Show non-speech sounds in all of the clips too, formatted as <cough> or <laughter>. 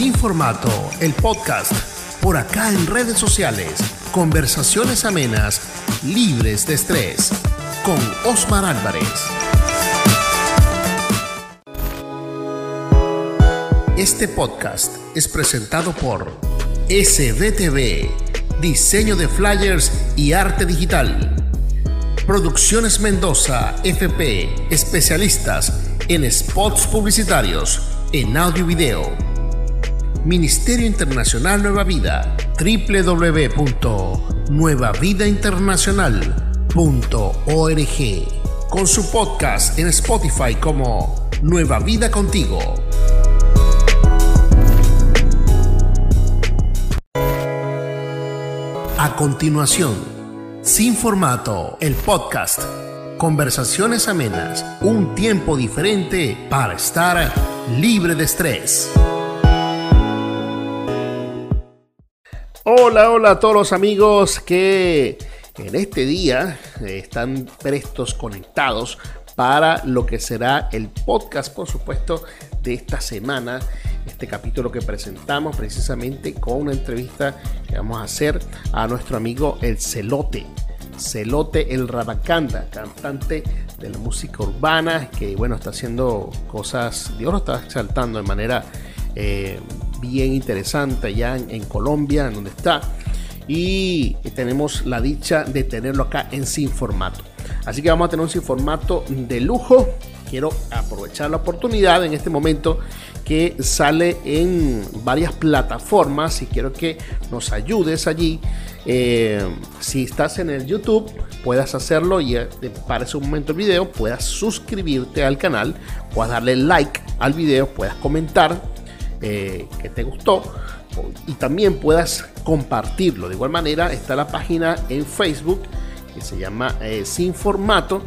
Sin Formato, el podcast, por acá en redes sociales, conversaciones amenas, libres de estrés, con Osmar Álvarez. Este podcast es presentado por SBTV, diseño de flyers y arte digital. Producciones Mendoza, FP, especialistas en spots publicitarios, en audio y video. Ministerio Internacional Nueva Vida, www.nuevavidainternacional.org, con su podcast en Spotify como Nueva Vida Contigo. A continuación, sin formato, el podcast. Conversaciones amenas, un tiempo diferente para estar libre de estrés. Hola, hola a todos los amigos que en este día están prestos conectados para lo que será el podcast, por supuesto, de esta semana este capítulo que presentamos precisamente con una entrevista que vamos a hacer a nuestro amigo El Celote. Celote El Rabacanda, cantante de la música urbana, que bueno, está haciendo cosas, Dios lo está exaltando de manera eh, bien interesante ya en, Colombia, en donde está. Y tenemos la dicha de tenerlo acá en sin formato. Así que vamos a tener un sin formato de lujo. Quiero aprovechar la oportunidad en este momento que sale en varias plataformas y quiero que nos ayudes allí. Eh, si estás en el YouTube, puedas hacerlo y para ese momento el video, puedas suscribirte al canal, puedas darle like al video, puedas comentar eh, que te gustó y también puedas compartirlo. De igual manera está la página en Facebook que se llama eh, Sin Formato.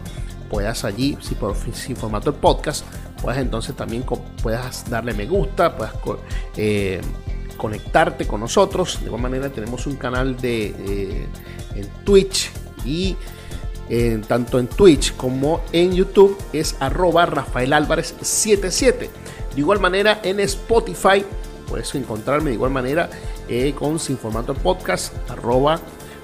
Puedas allí, si por Sin Formato el podcast, puedas entonces también puedas darle me gusta, puedas eh, conectarte con nosotros. De igual manera tenemos un canal de en Twitch y tanto en Twitch como en YouTube es arroba Rafael Álvarez 77. De igual manera en Spotify puedes encontrarme de igual manera eh, con Sin Formato Podcast arroba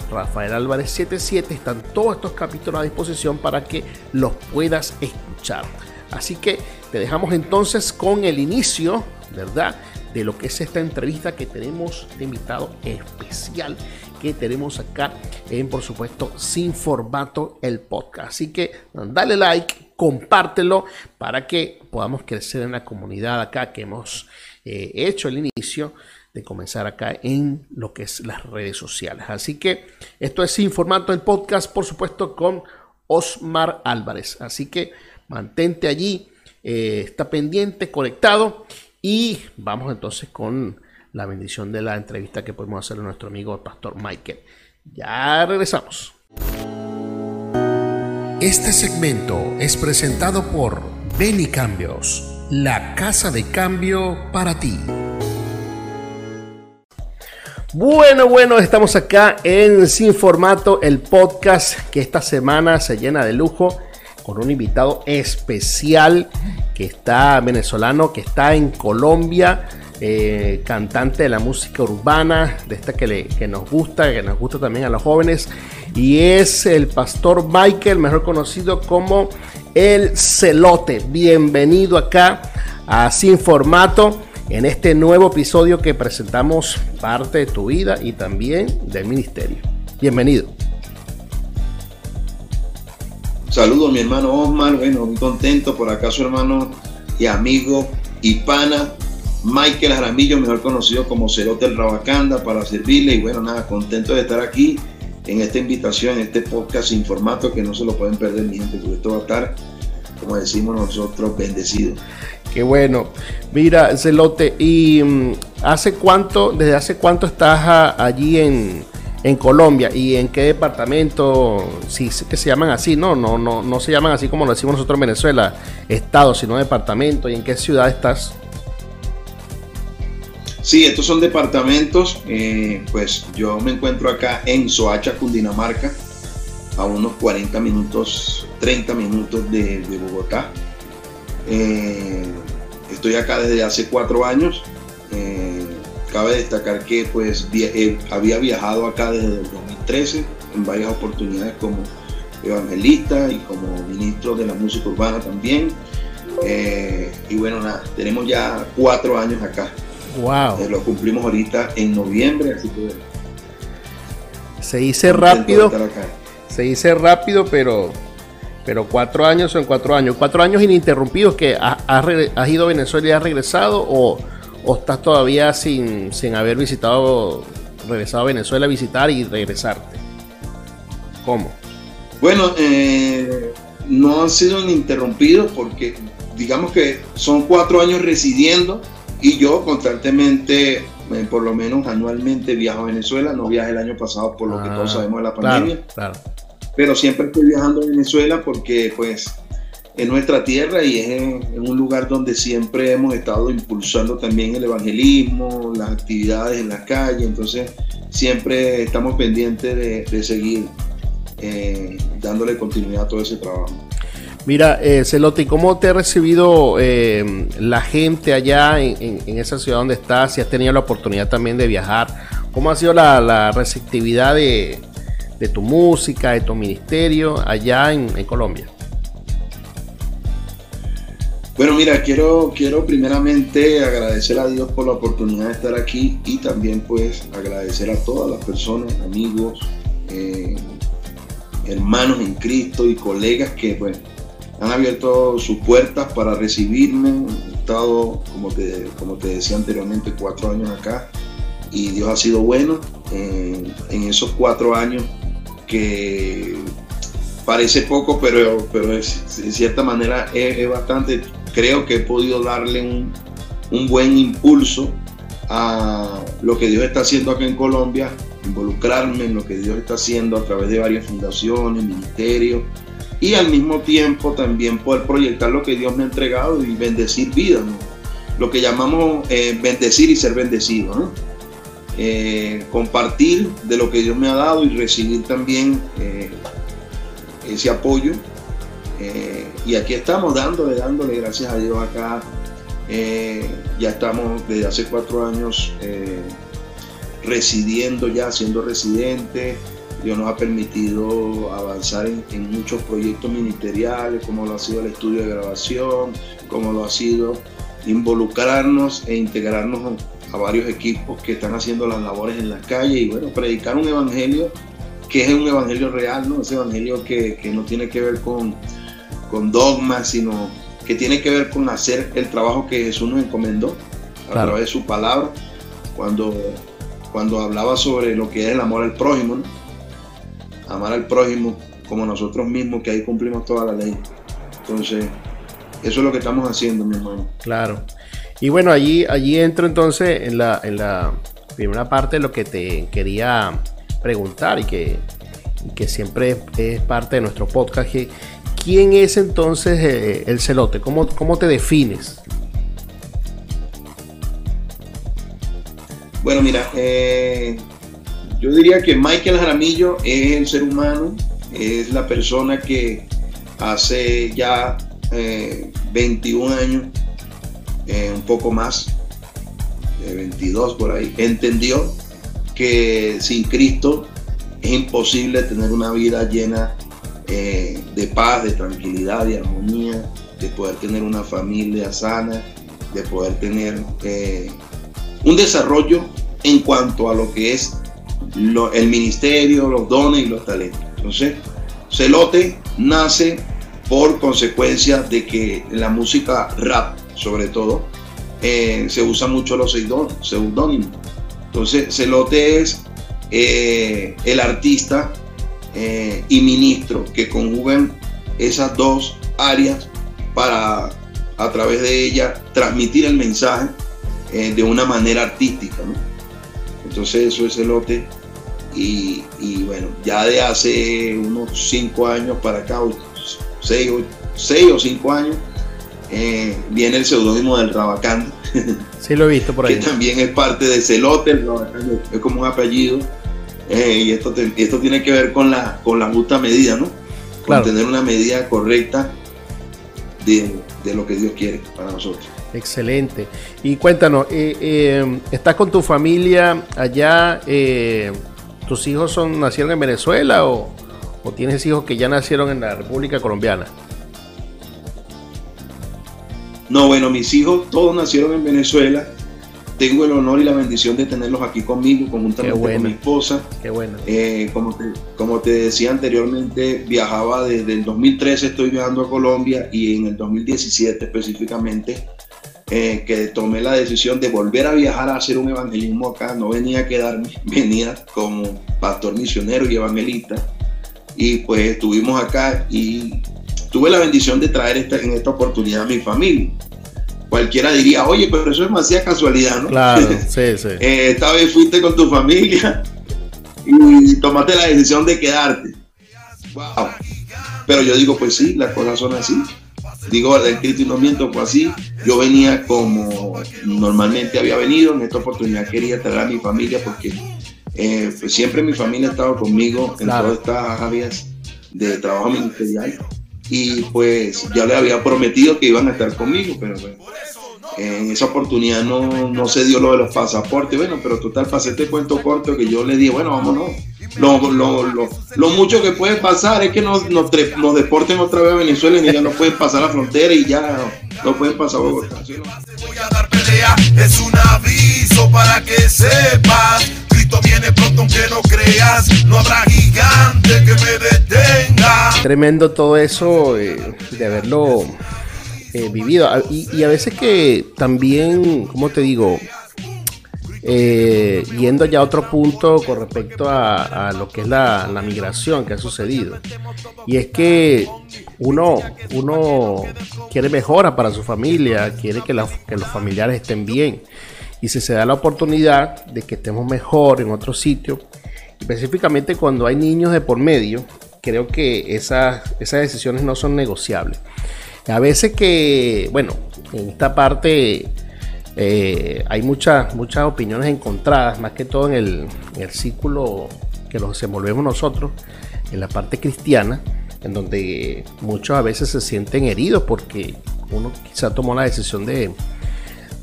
Rafael Álvarez 77. Están todos estos capítulos a disposición para que los puedas escuchar. Así que te dejamos entonces con el inicio, ¿verdad? De lo que es esta entrevista que tenemos de invitado especial que tenemos acá en, por supuesto, Sin Formato, el podcast. Así que dale like, compártelo para que podamos crecer en la comunidad acá que hemos eh, hecho el inicio de comenzar acá en lo que es las redes sociales. Así que esto es Sin Formato, el podcast, por supuesto, con Osmar Álvarez. Así que mantente allí, eh, está pendiente, conectado y vamos entonces con la bendición de la entrevista que podemos hacer a nuestro amigo pastor Michael. Ya regresamos. Este segmento es presentado por Beni Cambios, la casa de cambio para ti. Bueno, bueno, estamos acá en Sin Formato, el podcast que esta semana se llena de lujo con un invitado especial que está venezolano, que está en Colombia, eh, cantante de la música urbana, de esta que, que nos gusta, que nos gusta también a los jóvenes, y es el pastor Michael, mejor conocido como el Celote. Bienvenido acá a Sin Formato en este nuevo episodio que presentamos parte de tu vida y también del ministerio. Bienvenido. Saludos mi hermano Osmar, bueno, muy contento por acá su hermano y amigo y pana Michael Jaramillo, mejor conocido como Cerote el Rabacanda, para servirle y bueno, nada, contento de estar aquí en esta invitación, en este podcast sin formato que no se lo pueden perder mi gente, porque esto va a estar, como decimos nosotros, bendecido. Qué bueno. Mira, Celote, ¿y mm, hace cuánto, desde hace cuánto estás allí en, en Colombia y en qué departamento, si que se llaman así, no, no, no, no se llaman así como lo decimos nosotros en Venezuela, estado, sino departamento, y en qué ciudad estás. Sí, estos son departamentos, eh, pues yo me encuentro acá en Soacha, Cundinamarca, a unos 40 minutos, 30 minutos de, Bogotá. Eh, estoy acá desde hace cuatro años. Eh, cabe destacar que pues eh, había viajado acá desde el 2013 en varias oportunidades como evangelista y como ministro de la música urbana también. Eh, y bueno, nada, tenemos ya cuatro años acá. Wow. lo cumplimos ahorita en noviembre, así que se dice rápido. Se dice rápido, pero pero cuatro años son cuatro años. Cuatro años ininterrumpidos que has, ido a Venezuela y has regresado o, estás todavía sin, sin haber visitado, regresado a Venezuela a visitar y regresarte. ¿Cómo? Bueno, eh, no han sido ininterrumpidos porque digamos que son cuatro años residiendo y yo constantemente, eh, por lo menos anualmente, viajo a Venezuela. No viajé el año pasado por lo que todos ah, sabemos de la pandemia. Claro, Pero siempre estoy viajando a Venezuela porque pues es nuestra tierra y es en, un lugar donde siempre hemos estado impulsando también el evangelismo, las actividades en la calle. Entonces siempre estamos pendientes de, seguir eh, dándole continuidad a todo ese trabajo. Mira, eh, ¿cómo te ha recibido eh, la gente allá en, esa ciudad donde estás? Si has tenido la oportunidad también de viajar, ¿cómo ha sido la, receptividad de, tu música, de tu ministerio allá en, Colombia? Bueno, mira, quiero, quiero primeramente agradecer a Dios por la oportunidad de estar aquí y también pues agradecer a todas las personas, amigos, eh, hermanos en Cristo y colegas que pues han abierto sus puertas para recibirme. He estado, como te, como te decía anteriormente, cuatro años acá y Dios ha sido bueno en, esos cuatro años que parece poco, pero, pero de cierta manera es, bastante. Creo que he podido darle un, un buen impulso a lo que Dios está haciendo acá en Colombia, involucrarme en lo que Dios está haciendo a través de varias fundaciones, ministerios, y al mismo tiempo también poder proyectar lo que Dios me ha entregado y bendecir vidas, lo que llamamos eh, bendecir y ser bendecido, eh, compartir de lo que Dios me ha dado y recibir también eh, ese apoyo. Y aquí estamos dándole, dándole gracias a Dios acá. ya estamos desde hace cuatro años residiendo ya, siendo residentes Dios nos ha permitido avanzar en, muchos proyectos ministeriales, como lo ha sido el estudio de grabación, como lo ha sido involucrarnos e integrarnos a varios equipos que están haciendo las labores en la calle y bueno, predicar un evangelio que es un evangelio real, ¿no? Ese evangelio que, no tiene que ver con, con dogmas, sino que tiene que ver con hacer el trabajo que Jesús nos encomendó a través de su palabra, cuando, cuando hablaba sobre lo que es el amor al prójimo, ¿no? amar al prójimo como nosotros mismos, que ahí cumplimos toda la ley. Entonces, eso es lo que estamos haciendo, mi hermano. Claro. Y bueno, allí, allí entro entonces en la, en la primera parte de lo que te quería preguntar y que, que siempre es parte de nuestro podcast. ¿Quién es entonces eh, el celote? ¿Cómo, ¿Cómo te defines? Bueno, mira, eh, yo diría que Michael Jaramillo es el ser humano, es la persona que hace ya 21 eh, años, eh, un poco más, 22 por ahí, entendió que sin Cristo es imposible tener una vida llena eh, de paz, de tranquilidad, de armonía, de poder tener una familia sana, de poder tener un desarrollo en cuanto a lo que es el ministerio, los dones y los talentos. Entonces, Celote nace por consecuencia de que en la música rap, sobre todo, eh, se usa mucho los seudónimos. Entonces, Celote es eh, el artista eh, y ministro que conjugan esas dos áreas para a través de ella transmitir el mensaje de una manera artística. Entonces eso es Celote y, bueno, ya de hace unos cinco años para acá, seis, o cinco años, eh, viene el seudónimo del Rabacán. <laughs> Sí, lo he visto por ahí. Que también es parte de Celote, es como un apellido. Eh, y esto, esto tiene que ver con la, con la justa medida, ¿no? Con tener una medida correcta de, de lo que Dios quiere para nosotros. Excelente. Y cuéntanos, eh, eh, ¿estás con tu familia allá? ¿Tus hijos son nacieron en Venezuela o, o tienes hijos que ya nacieron en la República Colombiana? No, bueno, mis hijos todos nacieron en Venezuela. Tengo el honor y la bendición de tenerlos aquí conmigo, conjuntamente con mi esposa. Qué bueno. Eh, como, te, como te decía anteriormente, viajaba desde el 2013, estoy viajando a Colombia y en el 2017 específicamente, eh, que tomé la decisión de volver a viajar a hacer un evangelismo acá. No venía a quedarme, <laughs> venía como pastor misionero y evangelista. Y pues estuvimos acá y tuve la bendición de traer esta, en esta oportunidad a mi familia. Cualquiera diría, oye, pero eso es demasiada casualidad, ¿no? Claro, <laughs> sí, sí. eh, esta vez fuiste con tu familia y tomaste la decisión de quedarte. Wow. Pero yo digo, pues sí, las cosas son así. Digo, el Cristo y no miento, fue así. Yo venía como normalmente había venido. En esta oportunidad quería traer a mi familia porque eh, pues siempre mi familia ha estado conmigo en Claro. todas estas áreas de trabajo ministerial y pues ya le había prometido que iban a estar conmigo, pero bueno, en esa oportunidad no, no se dio lo de los pasaportes, bueno, pero total pasé este cuento corto que yo le dije, bueno, vámonos. Lo, lo, lo, lo mucho que puede pasar es que nos, nos, nos deporten otra vez a Venezuela y ya no pueden pasar la frontera y ya no, no pueden pasar a Bogotá. es un aviso para que sepas. Tremendo todo eso eh, de haberlo eh, vivido. A- Y, a veces que también, ¿cómo te digo? Eh, yendo ya a otro punto con respecto a, lo que es la, la migración que ha sucedido. Y es que uno, uno quiere mejora para su familia, quiere que, la- que los familiares estén bien. Y si se da la oportunidad de que estemos mejor en otro sitio, específicamente cuando hay niños de por medio, creo que esas, esas decisiones no son negociables. A veces que, bueno, en esta parte eh, hay muchas, muchas opiniones encontradas, más que todo en el, el círculo que nos desenvolvemos nosotros, en la parte cristiana, en donde muchos a veces se sienten heridos porque uno quizá tomó la decisión de,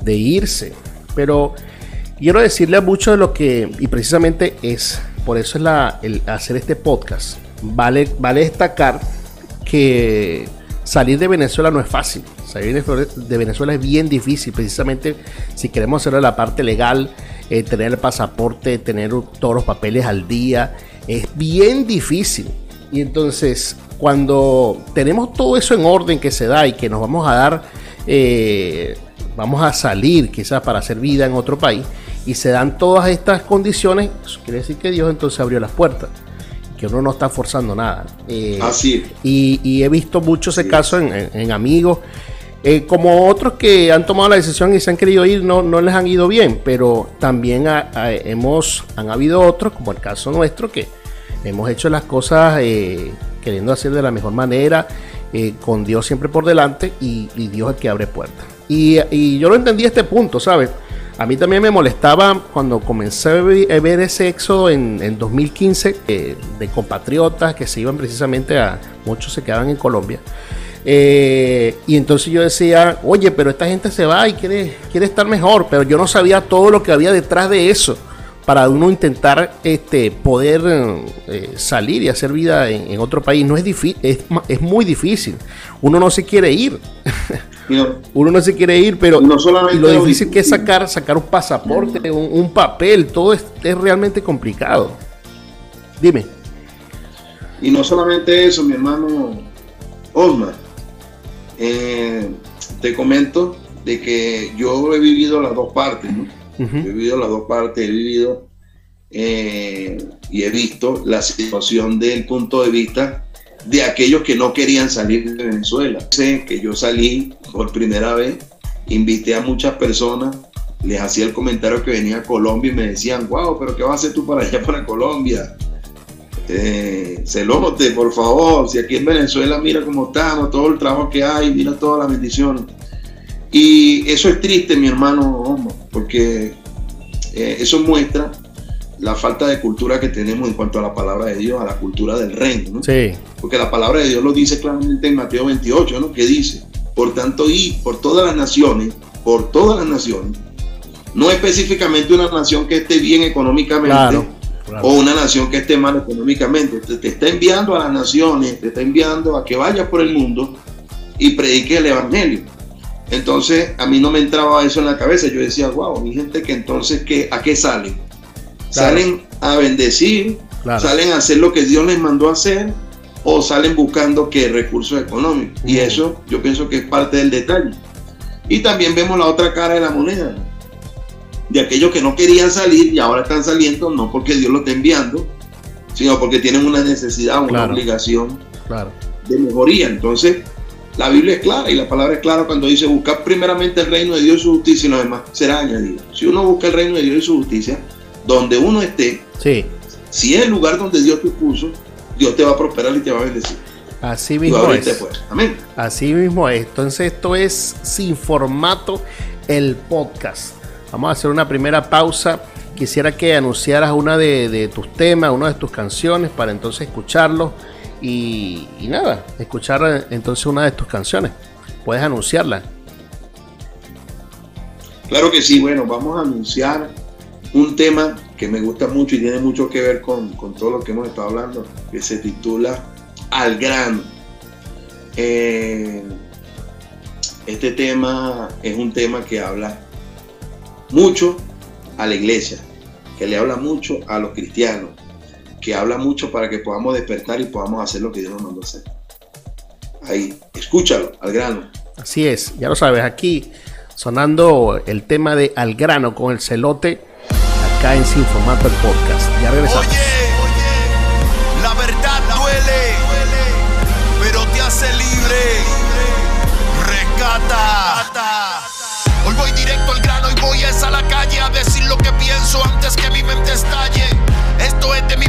de irse. Pero quiero decirle a muchos de lo que, y precisamente es, por eso es la, hacer este podcast, vale, vale destacar que salir de Venezuela no es fácil. Salir de Venezuela es bien difícil, precisamente si queremos hacerlo la parte legal, eh, tener el pasaporte, tener todos los papeles al día, es bien difícil. Y entonces, cuando tenemos todo eso en orden que se da y que nos vamos a dar, eh, vamos a salir quizás para hacer vida en otro país, y se dan todas estas condiciones, eso quiere decir que Dios entonces abrió las puertas, que uno no está forzando nada. Eh, Así es. y, y he visto mucho ese caso en, en- en amigos, eh, como otros que han tomado la decisión y se han querido ir, no, no les han ido bien, pero también ha- ha- hemos, han habido otros, como el caso nuestro, que hemos hecho las cosas eh, queriendo hacer de la mejor manera, eh, con Dios siempre por delante y, Dios es el que abre puertas. Y, yo lo entendí a este punto, ¿sabes? A mí también me molestaba cuando comencé a ver ese éxodo en, en 2015 eh, de compatriotas que se iban precisamente a, muchos se quedaban en Colombia. Eh, y entonces yo decía, oye, pero esta gente se va y quiere, quiere estar mejor, pero yo no sabía todo lo que había detrás de eso para uno intentar este, poder eh, salir y hacer vida en, en otro país. No es difícil, es, es muy difícil. Uno no se quiere ir. No- <laughs> Uno no se quiere ir, pero No solamente lo difícil que es sacar, sacar un pasaporte, un, un papel, todo es, es realmente complicado. Dime. Y no solamente eso, mi hermano Osmar. Eh, te comento de que yo he vivido las dos partes, ¿no? He vivido las dos partes, he vivido eh, y he visto la situación del punto de vista de aquellos que no querían salir de Venezuela. Sé que yo salí por primera vez, invité a muchas personas, les hacía el comentario que venía a Colombia y me decían, wow, pero ¿qué vas a hacer tú para allá, <laughs> para Colombia? Eh, celote, por favor, si aquí en Venezuela mira cómo estamos, todo el trabajo que hay, mira todas las bendiciones. Y eso es triste, mi hermano, porque eh, eso muestra la falta de cultura que tenemos en cuanto a la palabra de Dios, a la cultura del reino. ¿no? Sí, Porque la palabra de Dios lo dice claramente en Mateo 28, ¿no? Que dice, por tanto, y por todas las naciones, por todas las naciones, no específicamente una nación que esté bien económicamente o una nación que esté mal económicamente. Te, te, está enviando a las naciones, te está enviando a que vayas por el mundo y predique el evangelio. Entonces a mí no me entraba eso en la cabeza. Yo decía, wow, mi gente que entonces ¿qué, ¿a qué salen? Salen a bendecir, salen a hacer lo que Dios les mandó a hacer o salen buscando que recursos económicos. Y eso yo pienso que es parte del detalle. Y también vemos la otra cara de la moneda, de aquellos que no querían salir y ahora están saliendo, no porque Dios lo esté enviando, sino porque tienen una necesidad, una obligación de mejoría. Entonces, la Biblia es clara y la palabra es clara cuando dice buscar primeramente el reino de Dios y su justicia y lo demás será añadido. Si uno busca el reino de Dios y su justicia, donde uno esté, sí. si es el lugar donde Dios te puso, Dios te va a prosperar y te va a bendecir. Así mismo es. Amén. Así mismo es. Entonces esto es sin formato el podcast. Vamos a hacer una primera pausa. Quisiera que anunciaras una de, tus temas, una de tus canciones para entonces escucharlo. Y, nada, escuchar entonces una de tus canciones. Puedes anunciarla. Claro que sí, bueno, vamos a anunciar un tema que me gusta mucho y tiene mucho que ver con, todo lo que hemos estado hablando, que se titula Al grano. Eh, este tema es un tema que habla mucho a la iglesia, que le habla mucho a los cristianos, que habla mucho para que podamos despertar y podamos hacer lo que Dios nos mandó hacer. Ahí, escúchalo, al grano. Así es, ya lo sabes, aquí sonando el tema de Al grano con el celote acá en Sin Formato el Podcast. Ya regresamos. Oye, oye, la verdad duele, pero te hace libre. Rescata. Hoy voy directo al grano y voy a la calle a decir lo que pienso antes que mi mente estalle. Esto es de mí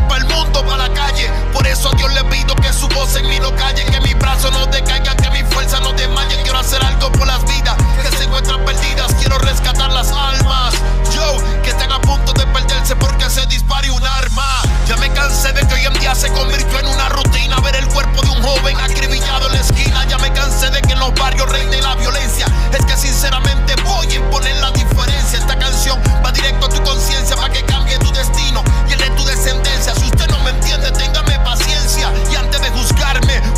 eso a Dios le pido que su voz en mí no calle, que mi brazo no decaiga, que mi fuerza no desmaye. Quiero hacer algo por las vidas que se encuentran perdidas. Quiero rescatar las almas. Yo, que están a punto de perderse porque se dispare un arma. Ya me cansé de que hoy en día se convirtió en una rutina ver el cuerpo de un joven acribillado en la esquina. Ya me cansé de que en los barrios reine la violencia. Es que sinceramente voy a imponer la diferencia. Esta canción va directo a tu conciencia para que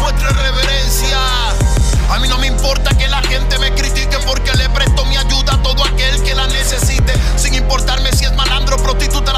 muestre reverencia. A mí no me importa que la gente me critique porque le presto mi ayuda a todo aquel que la necesite. Sin importarme si es malandro, prostituta,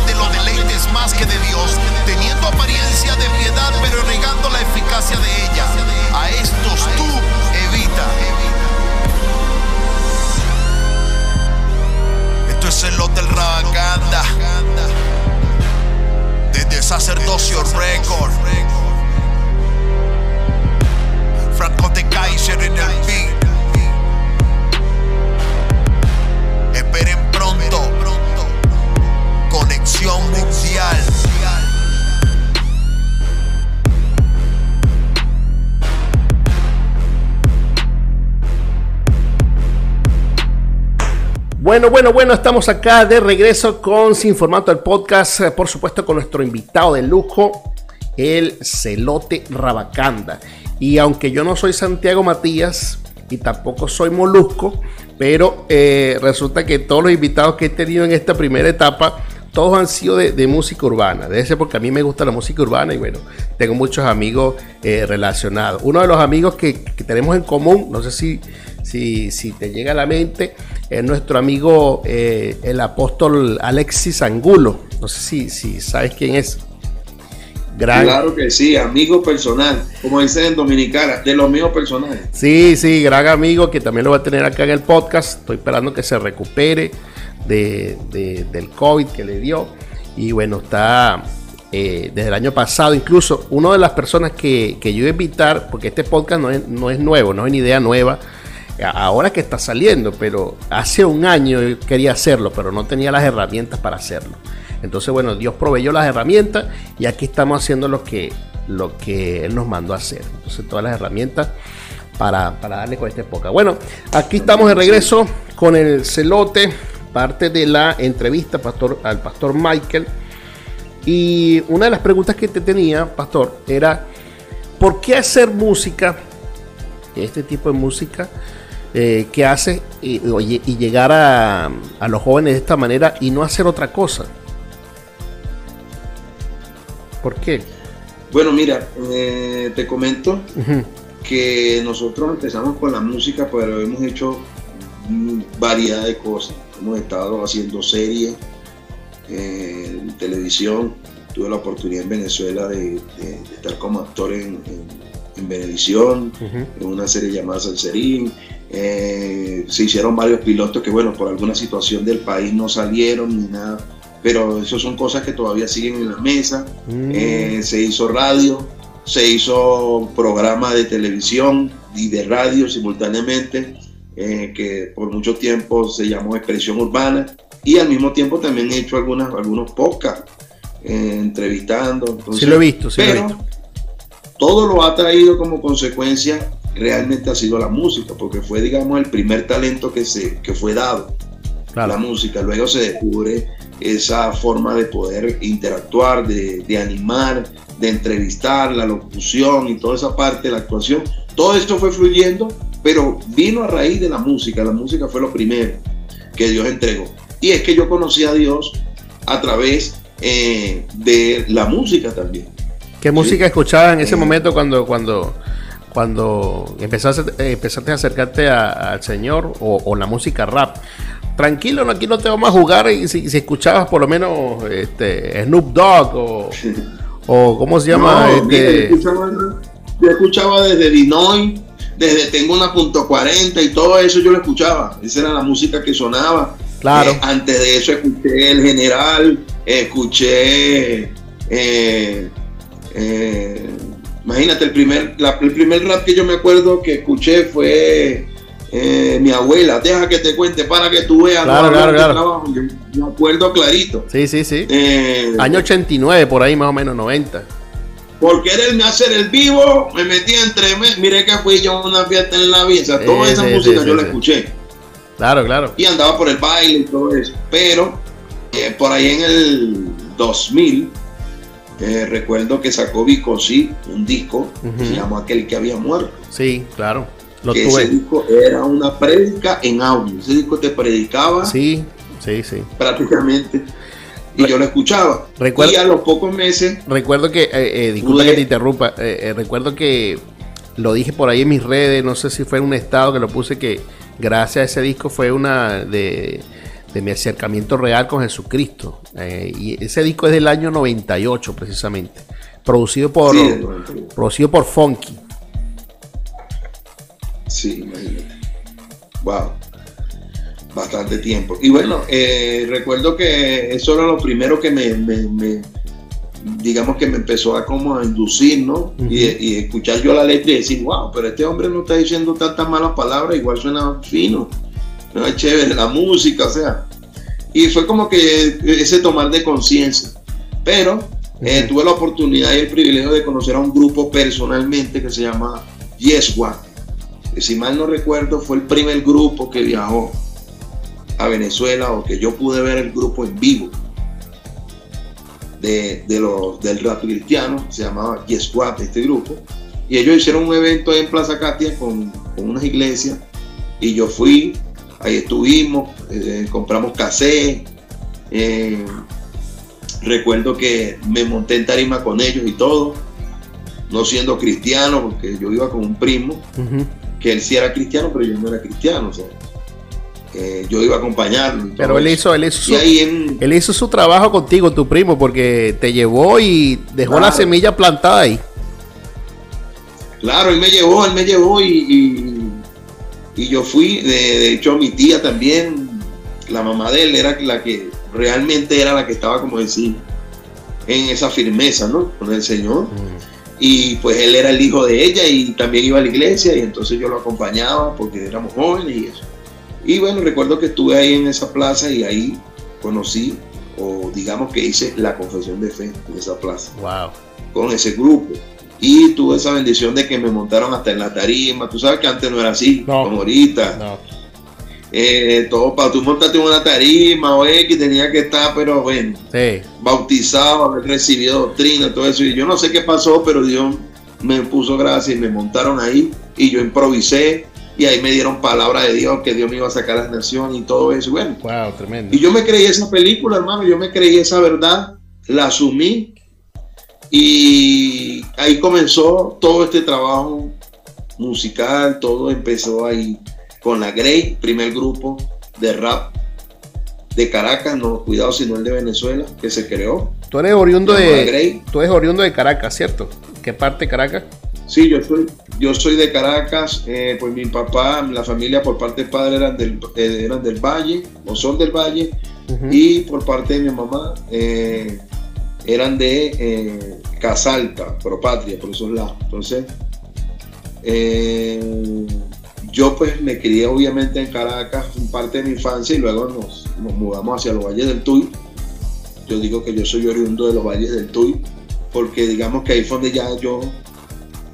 de los deleites más que de Dios, teniendo apariencia de piedad, pero negando la eficacia de ella. A estos tú evita. Esto es el hotel Rabaganda, desde Sacerdocio Record. Franco de Kaiser en el beat. Esperen Conexión. Bueno, bueno, bueno, estamos acá de regreso con Sin Formato el podcast, eh, por supuesto con nuestro invitado de lujo, el Celote Rabacanda. Y aunque yo no soy Santiago Matías y tampoco soy Molusco, pero eh, resulta que todos los invitados que he tenido en esta primera etapa, todos han sido de, música urbana. Debe ser porque a mí me gusta la música urbana y bueno, tengo muchos amigos eh, relacionados. Uno de los amigos que, que tenemos en común, no sé si si, si te llega a la mente, es nuestro amigo eh, el apóstol Alexis Angulo. No sé si, si sabes quién es. Claro que sí, amigo personal, como dicen en Dominicana, de los míos personales. Sí, sí, gran amigo que también lo va a tener acá en el podcast. Estoy esperando que se recupere de, del COVID que le dio. Y bueno, está eh, desde el año pasado. Incluso una de las personas que, que yo iba a invitar, porque este podcast no es, no es nuevo, no es una idea nueva ahora que está saliendo, pero hace un año quería hacerlo, pero no tenía las herramientas para hacerlo. Entonces, bueno, Dios proveyó las herramientas y aquí estamos haciendo lo que, lo que Él nos mandó a hacer. Entonces, todas las herramientas para, darle con esta época. Bueno, aquí estamos de regreso con el celote, parte de la entrevista pastor, al pastor Michael. Y una de las preguntas que te tenía, pastor, era, ¿por qué hacer música, este tipo de música, eh, que hace y, llegar a, los jóvenes de esta manera y no hacer otra cosa? ¿Por qué? Bueno, mira, eh, te comento que nosotros empezamos con la música, pero hemos hecho variedad de cosas. Hemos estado haciendo series, eh, en televisión. Tuve la oportunidad en Venezuela de, estar como actor en, en, Benevisión, en una serie llamada Salserín. Eh, se hicieron varios pilotos que, bueno, por alguna situación del país no salieron ni nada, pero eso son cosas que todavía siguen en la mesa. Mm. Eh, se hizo radio, se hizo programa de televisión y de radio simultáneamente, eh, que por mucho tiempo se llamó Expresión Urbana, y al mismo tiempo también he hecho algunas, algunos podcasts entrevistando. sí lo he visto, sí lo he visto. Todo lo ha traído como consecuencia realmente ha sido la música, porque fue, digamos, el primer talento que, se, que fue dado, la música. Luego se descubre esa forma de poder interactuar, de, de, animar, de entrevistar, la locución y toda esa parte de la actuación. Todo esto fue fluyendo, pero vino a raíz de la música. La música fue lo primero que Dios entregó. Y es que yo conocí a Dios a través eh, de la música también. ¿Qué música escuchaba en ese eh, momento cuando, cuando, cuando empezaste, empezaste a acercarte al Señor o, la música rap. Tranquilo, aquí no te vamos a jugar y si, escuchabas por lo menos este, Snoop Dogg o, <laughs> o ¿cómo se llama? Este... yo, escuchaba, desde Dinoy, desde Tengo una punto 40 y todo eso yo lo escuchaba. Esa era la música que sonaba. Claro. Eh, antes de eso escuché El General, escuché... Eh, Imagínate, el primer, el primer rap que yo me acuerdo que escuché fue eh, mi abuela, deja que te cuente para que tú veas. Claro, claro, claro. me acuerdo clarito. Sí, sí, sí. Eh, Año 89, por ahí más o menos 90. Por quererme hacer el vivo, me metí entre... Mire que fui yo a una fiesta en la visa. Toda esa música yo la escuché. Claro, claro. Y andaba por el baile y todo eso. Pero eh, por ahí en el 2000 eh, recuerdo que sacó sí un disco se llamó Aquel que había muerto. Sí, claro. Lo Ese disco era una prédica en audio. Ese disco te predicaba. Sí, sí, sí. Prácticamente. Y yo lo escuchaba. Recuerdo, y a los pocos meses. Recuerdo que, eh, eh disculpa que te interrumpa, eh, recuerdo que lo dije por ahí en mis redes, no sé si fue en un estado que lo puse que gracias a ese disco fue una de de mi acercamiento real con Jesucristo. Eh, y ese disco es del año 98 precisamente, producido por, producido por Funky. Sí, imagínate. Wow. Bastante tiempo. Y bueno, eh, recuerdo que eso era lo primero que me, digamos que me empezó a como a inducir, ¿no? y, escuchar yo la letra y decir, wow, pero este hombre no está diciendo tantas malas palabras, igual suena fino, no es chévere la música, o sea. Y fue como que ese tomar de conciencia. Pero eh, tuve la oportunidad y el privilegio de conocer a un grupo personalmente que se llama Yes One. Si mal no recuerdo, fue el primer grupo que viajó a Venezuela o que yo pude ver el grupo en vivo de, los, del rap cristiano, se llamaba Yes este grupo. Y ellos hicieron un evento en Plaza Katia con, con unas iglesias y yo fui, ahí estuvimos, eh, compramos cassette. Eh, recuerdo que me monté en tarima con ellos y todo, no siendo cristiano, porque yo iba con un primo, que él sí era cristiano, pero yo no era cristiano. O sea, eh, yo iba a acompañarlo. Pero él hizo, él, hizo su, él hizo su trabajo contigo, tu primo, porque te llevó y dejó la semilla plantada ahí. Claro, él me llevó, él me llevó y, y, yo fui. De, de, hecho, mi tía también, la mamá de él, era la que realmente era la que estaba, como decir, en esa firmeza, ¿no? Con el Señor. Y pues él era el hijo de ella y también iba a la iglesia y entonces yo lo acompañaba porque éramos jóvenes y eso. Y bueno, recuerdo que estuve ahí en esa plaza y ahí conocí, o digamos que hice la confesión de fe en esa plaza. Wow. Con ese grupo. Y tuve esa bendición de que me montaron hasta en la tarima. Tú sabes que antes no era así, como ahorita. No. Eh, todo para tú montarte en una tarima o que tenía que estar, pero bueno, bautizado, haber recibido doctrina, todo eso. Y yo no sé qué pasó, pero Dios me puso gracia y me montaron ahí y yo improvisé y ahí me dieron palabra de Dios que Dios me iba a sacar la nación y todo eso. Bueno, wow, tremendo. Y yo me creí esa película, hermano, yo me creí esa verdad, la asumí y ahí comenzó todo este trabajo musical, todo empezó ahí con la Grey, primer grupo de rap de Caracas, no, cuidado sino el de Venezuela, que se creó. Tú eres oriundo de tú eres oriundo de Caracas, ¿cierto? ¿Qué parte de Caracas? Sí, yo soy, yo soy de Caracas, eh, pues mi papá, la familia por parte de padre eran del, eh, eran del Valle, o son del Valle, y por parte de mi mamá eh, eran de Casalta, Propatria, por esos lados. Entonces, yo pues me crié obviamente en Caracas en parte de mi infancia y luego nos, nos mudamos hacia los valles del Tuy. Yo digo que yo soy oriundo de los valles del Tuy, porque digamos que ahí fue donde ya yo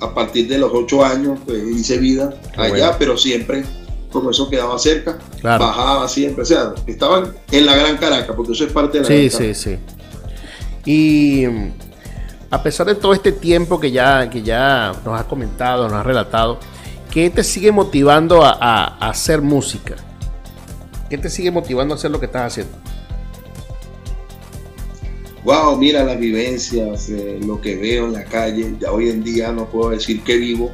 a partir de los ocho años pues, hice vida allá, pero siempre como eso quedaba cerca, bajaba siempre, o sea, estaban en la Gran Caracas, porque eso es parte de la sí, Sí, sí, Y a pesar de todo este tiempo que ya, que ya nos has comentado, nos has relatado, ¿qué te sigue motivando a, hacer música? ¿Qué te sigue motivando a hacer lo que estás haciendo? Wow, mira las vivencias, eh, lo que veo en la calle. Ya hoy en día no puedo decir que vivo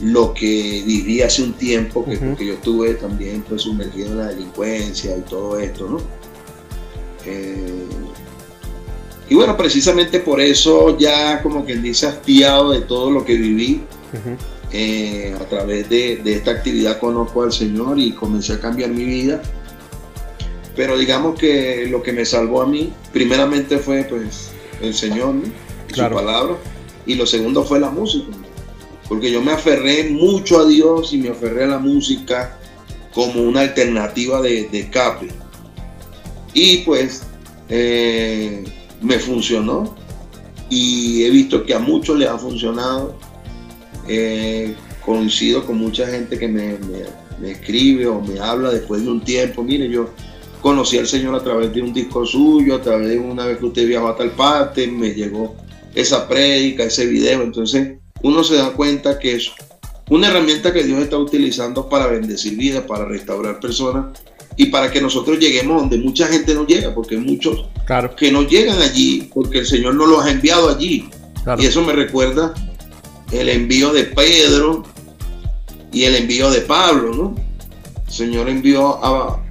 lo que viví hace un tiempo, que porque yo estuve también pues, sumergido en la delincuencia y todo esto, ¿no? Eh, y bueno, precisamente por eso ya como quien dice hastiado de todo lo que viví. Eh, a través de, de, esta actividad conozco al Señor y comencé a cambiar mi vida pero digamos que lo que me salvó a mí, primeramente fue pues el Señor, su palabra, y lo segundo fue la música, porque yo me aferré mucho a Dios y me aferré a la música como una alternativa de, de escape. Y pues eh, me funcionó. Y he visto que a muchos les ha funcionado. Eh, coincido con mucha gente que me, me escribe o me habla después de un tiempo, mire, yo conocí al Señor a través de un disco suyo, a través de una vez que usted viajó a tal parte, me llegó esa prédica, ese video. Entonces uno se da cuenta que es una herramienta que Dios está utilizando para bendecir vidas, para restaurar personas y para que nosotros lleguemos donde mucha gente no llega, porque muchos que no llegan allí porque el Señor no los ha enviado allí. Y eso me recuerda el envío de Pedro y el envío de Pablo, ¿no? El Señor envió a,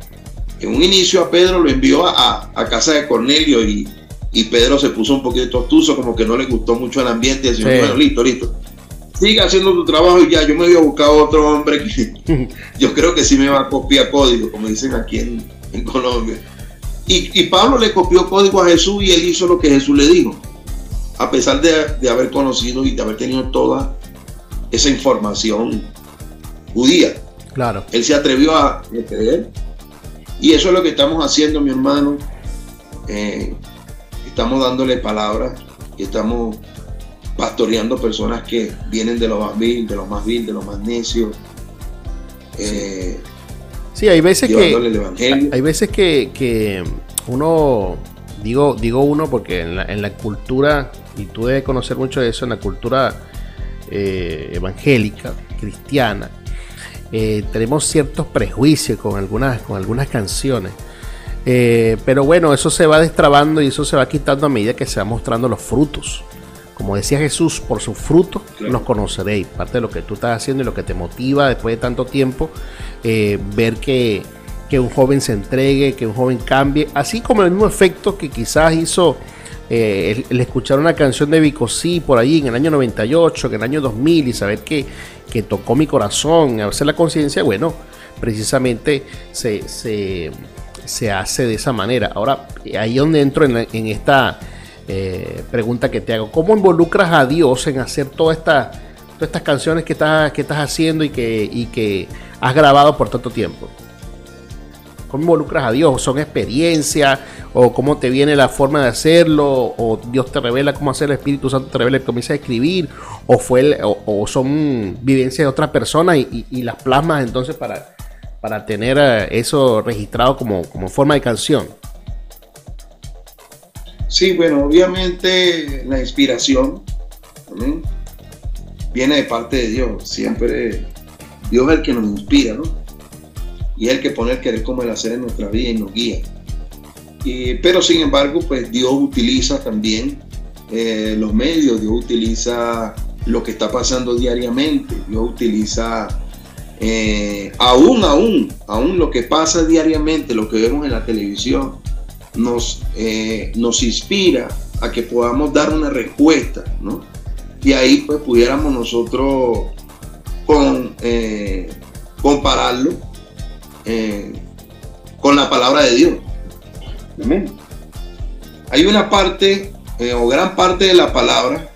en un inicio a Pedro lo envió a, casa de Cornelio y, Pedro se puso un poquito tostuzo, como que no le gustó mucho el ambiente y decía, bueno, listo, listo. Sigue haciendo tu trabajo y ya, yo me voy a buscar otro hombre que <laughs> yo creo que sí me va a copiar código, como dicen aquí en, Colombia. Y, Pablo le copió código a Jesús y él hizo lo que Jesús le dijo. a pesar de, haber conocido y de haber tenido toda esa información judía. Claro. Él se atrevió a creer. Y eso es lo que estamos haciendo, mi hermano. Eh, estamos dándole palabras y estamos pastoreando personas que vienen de lo más vil, de lo más vil, de lo más necio. Eh, sí, hay veces que hay veces que, uno digo digo uno porque en la, en la, cultura y tú debes conocer mucho de eso en la cultura eh, evangélica cristiana eh, tenemos ciertos prejuicios con algunas con algunas canciones. Pero bueno eso se va destrabando y eso se va quitando a medida que se van mostrando los frutos. Como decía Jesús, por su fruto los conoceréis. Parte de lo que tú estás haciendo y lo que te motiva después de tanto tiempo, eh, ver que, un joven se entregue, que un joven cambie, así como el mismo efecto que quizás hizo eh, el, escuchar una canción de Vicosí por ahí en el año 98, en el año 2000 y saber que, que tocó mi corazón, veces la conciencia, bueno, precisamente se, se, hace de esa manera. Ahora, ahí donde entro en esta eh, pregunta que te hago. ¿Cómo involucras a Dios en hacer todas estas todas estas canciones que estás, que estás haciendo y que, que has grabado por tanto tiempo? ¿Cómo involucras a Dios? ¿Son experiencias? ¿O cómo te viene la forma de hacerlo? ¿O Dios te revela cómo hacer el Espíritu Santo te revela y comienza a escribir? ¿O, fue o, son vivencias de otras personas y, las plasmas entonces para, para tener eh, eso registrado como, como forma de canción? Sí, bueno, obviamente la inspiración viene de parte de Dios. Siempre Dios es el que nos inspira, ¿no? Y es el que pone el querer como el hacer en nuestra vida y nos guía. pero sin embargo, pues Dios utiliza también eh, los medios, Dios utiliza lo que está pasando diariamente, Dios utiliza eh, aún, aún, aún lo que pasa diariamente, lo que vemos en la televisión, nos, eh, nos inspira a que podamos dar una respuesta, ¿no? Y ahí pues pudiéramos nosotros con, compararlo eh, con la palabra de Dios. Hay una parte o gran parte de la palabra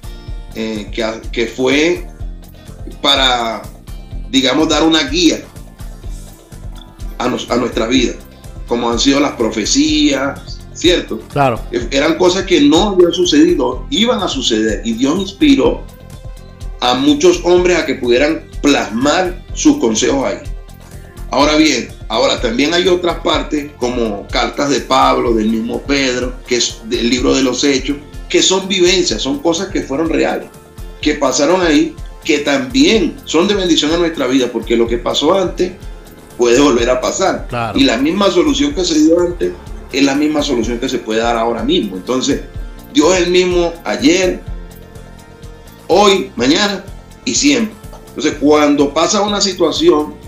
que, que fue para, digamos, dar una guía a, a nuestra vida como han sido las profecías, ¿cierto? Claro. Eran cosas que no habían sucedido, iban a suceder. Y Dios inspiró a muchos hombres a que pudieran plasmar sus consejos ahí. Ahora bien, ahora también hay otras partes como cartas de Pablo, del mismo Pedro, que es del libro de los Hechos, que son vivencias, son cosas que fueron reales, que pasaron ahí, que también son de bendición a nuestra vida, porque lo que pasó antes puede volver a pasar. Y la misma solución que se dio antes es la misma solución que se puede dar ahora mismo. Entonces, Dios es el mismo ayer, hoy, mañana y siempre. Entonces, cuando pasa una situación,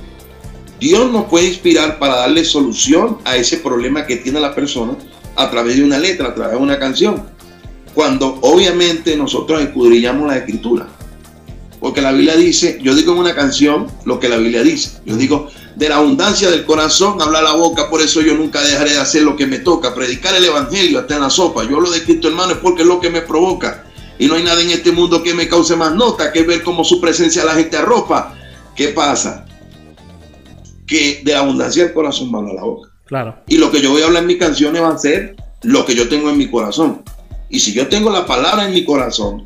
Dios nos puede inspirar para darle solución a ese problema que tiene la persona a través de una letra, a través de una canción. Cuando obviamente nosotros escudriñamos la escritura. Porque la Biblia dice, yo digo en una canción lo que la Biblia dice. Yo digo, de la abundancia del corazón habla la boca, por eso yo nunca dejaré de hacer lo que me toca, predicar el evangelio hasta en la sopa. Yo lo de Cristo, hermano, es porque es lo que me provoca. Y no hay nada en este mundo que me cause más nota que ver cómo su presencia la gente arropa. ¿Qué pasa? Que de la abundancia del corazón va a la boca. Claro. Y lo que yo voy a hablar en mis canciones va a ser lo que yo tengo en mi corazón. Y si yo tengo la palabra en mi corazón,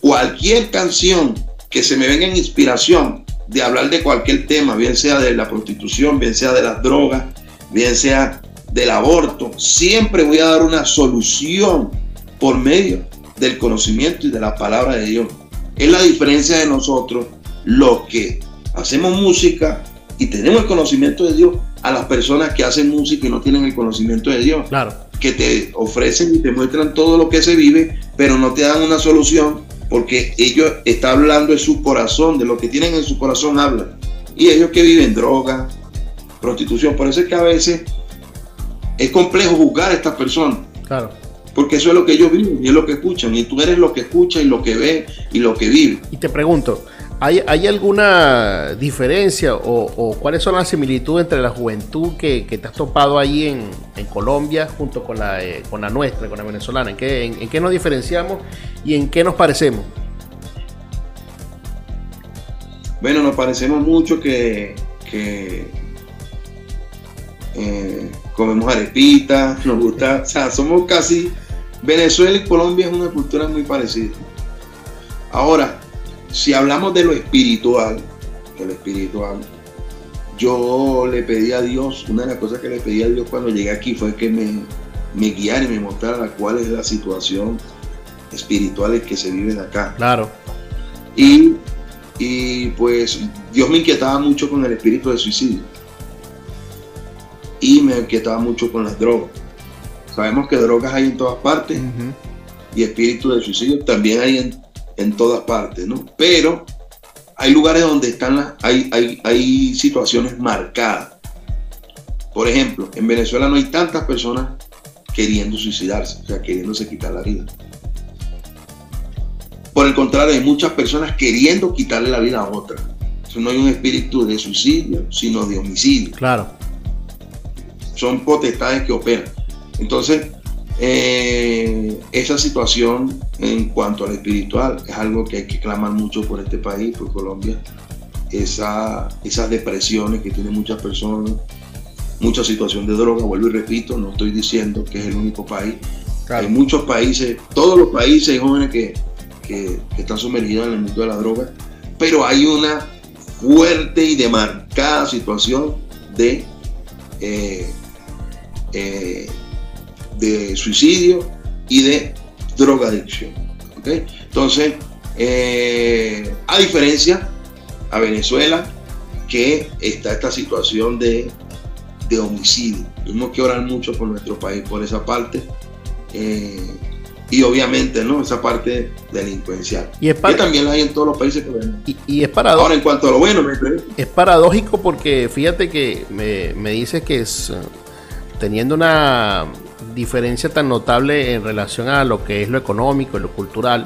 cualquier canción que se me venga en inspiración de hablar de cualquier tema, bien sea de la prostitución, bien sea de las drogas, bien sea del aborto, siempre voy a dar una solución por medio del conocimiento y de la palabra de Dios. Es la diferencia de nosotros, los que hacemos música y tenemos el conocimiento de Dios, a las personas que hacen música y no tienen el conocimiento de Dios. Claro. Que te ofrecen y te muestran todo lo que se vive, pero no te dan una solución porque ellos están hablando de su corazón, de lo que tienen en su corazón hablan. Y ellos que viven droga, prostitución, por eso es que a veces es complejo juzgar a estas personas. Claro. Porque eso es lo que ellos viven y es lo que escuchan. Y tú eres lo que escucha y lo que ve y lo que vive. Y te pregunto, ¿Hay, alguna diferencia o, cuáles son las similitudes entre la juventud que, te has topado ahí en, Colombia junto con la, eh, con la nuestra, con la venezolana? ¿En qué, en, qué nos diferenciamos y en qué nos parecemos? Bueno, nos parecemos mucho que, eh, comemos arepitas, nos gusta, o sea, somos casi, Venezuela y Colombia es una cultura muy parecida. Ahora, si hablamos de lo espiritual, de lo espiritual, yo le pedí a Dios, una de las cosas que le pedí a Dios cuando llegué aquí fue que me, me guiara y me mostrara cuál es la situación espiritual que se vive acá. Claro. Y, y pues Dios me inquietaba mucho con el espíritu de suicidio. Y me inquietaba mucho con las drogas. Sabemos que drogas hay en todas partes y espíritu de suicidio también hay en en todas partes, ¿no? Pero hay lugares donde están las, hay, hay, hay situaciones marcadas. Por ejemplo, en Venezuela no hay tantas personas queriendo suicidarse, o sea, queriéndose quitar la vida. Por el contrario, hay muchas personas queriendo quitarle la vida a otra. no hay un espíritu de suicidio, sino de homicidio. Claro. Son potestades que operan. Entonces, eh, esa situación en cuanto al espiritual es algo que hay que clamar mucho por este país, por Colombia. Esa, esas depresiones que tienen muchas personas, mucha situación de droga, vuelvo y repito, no estoy diciendo que es el único país. Hay muchos países, todos los países hay jóvenes que, que, están sumergidos en el mundo de la droga, pero hay una fuerte y demarcada situación de eh, eh, de suicidio y de drogadicción. ¿okay? Entonces, eh, a diferencia a Venezuela, que está esta situación de, de homicidio. Tenemos que orar mucho por nuestro país, por esa parte. Eh, y obviamente, ¿no? Esa parte delincuencial. Y es que también la hay en todos los países que Y, es paradójico. Ahora, en cuanto a lo bueno, es paradójico porque fíjate que me, me dice que es, teniendo una diferencia tan notable en relación a lo que es lo económico y lo cultural,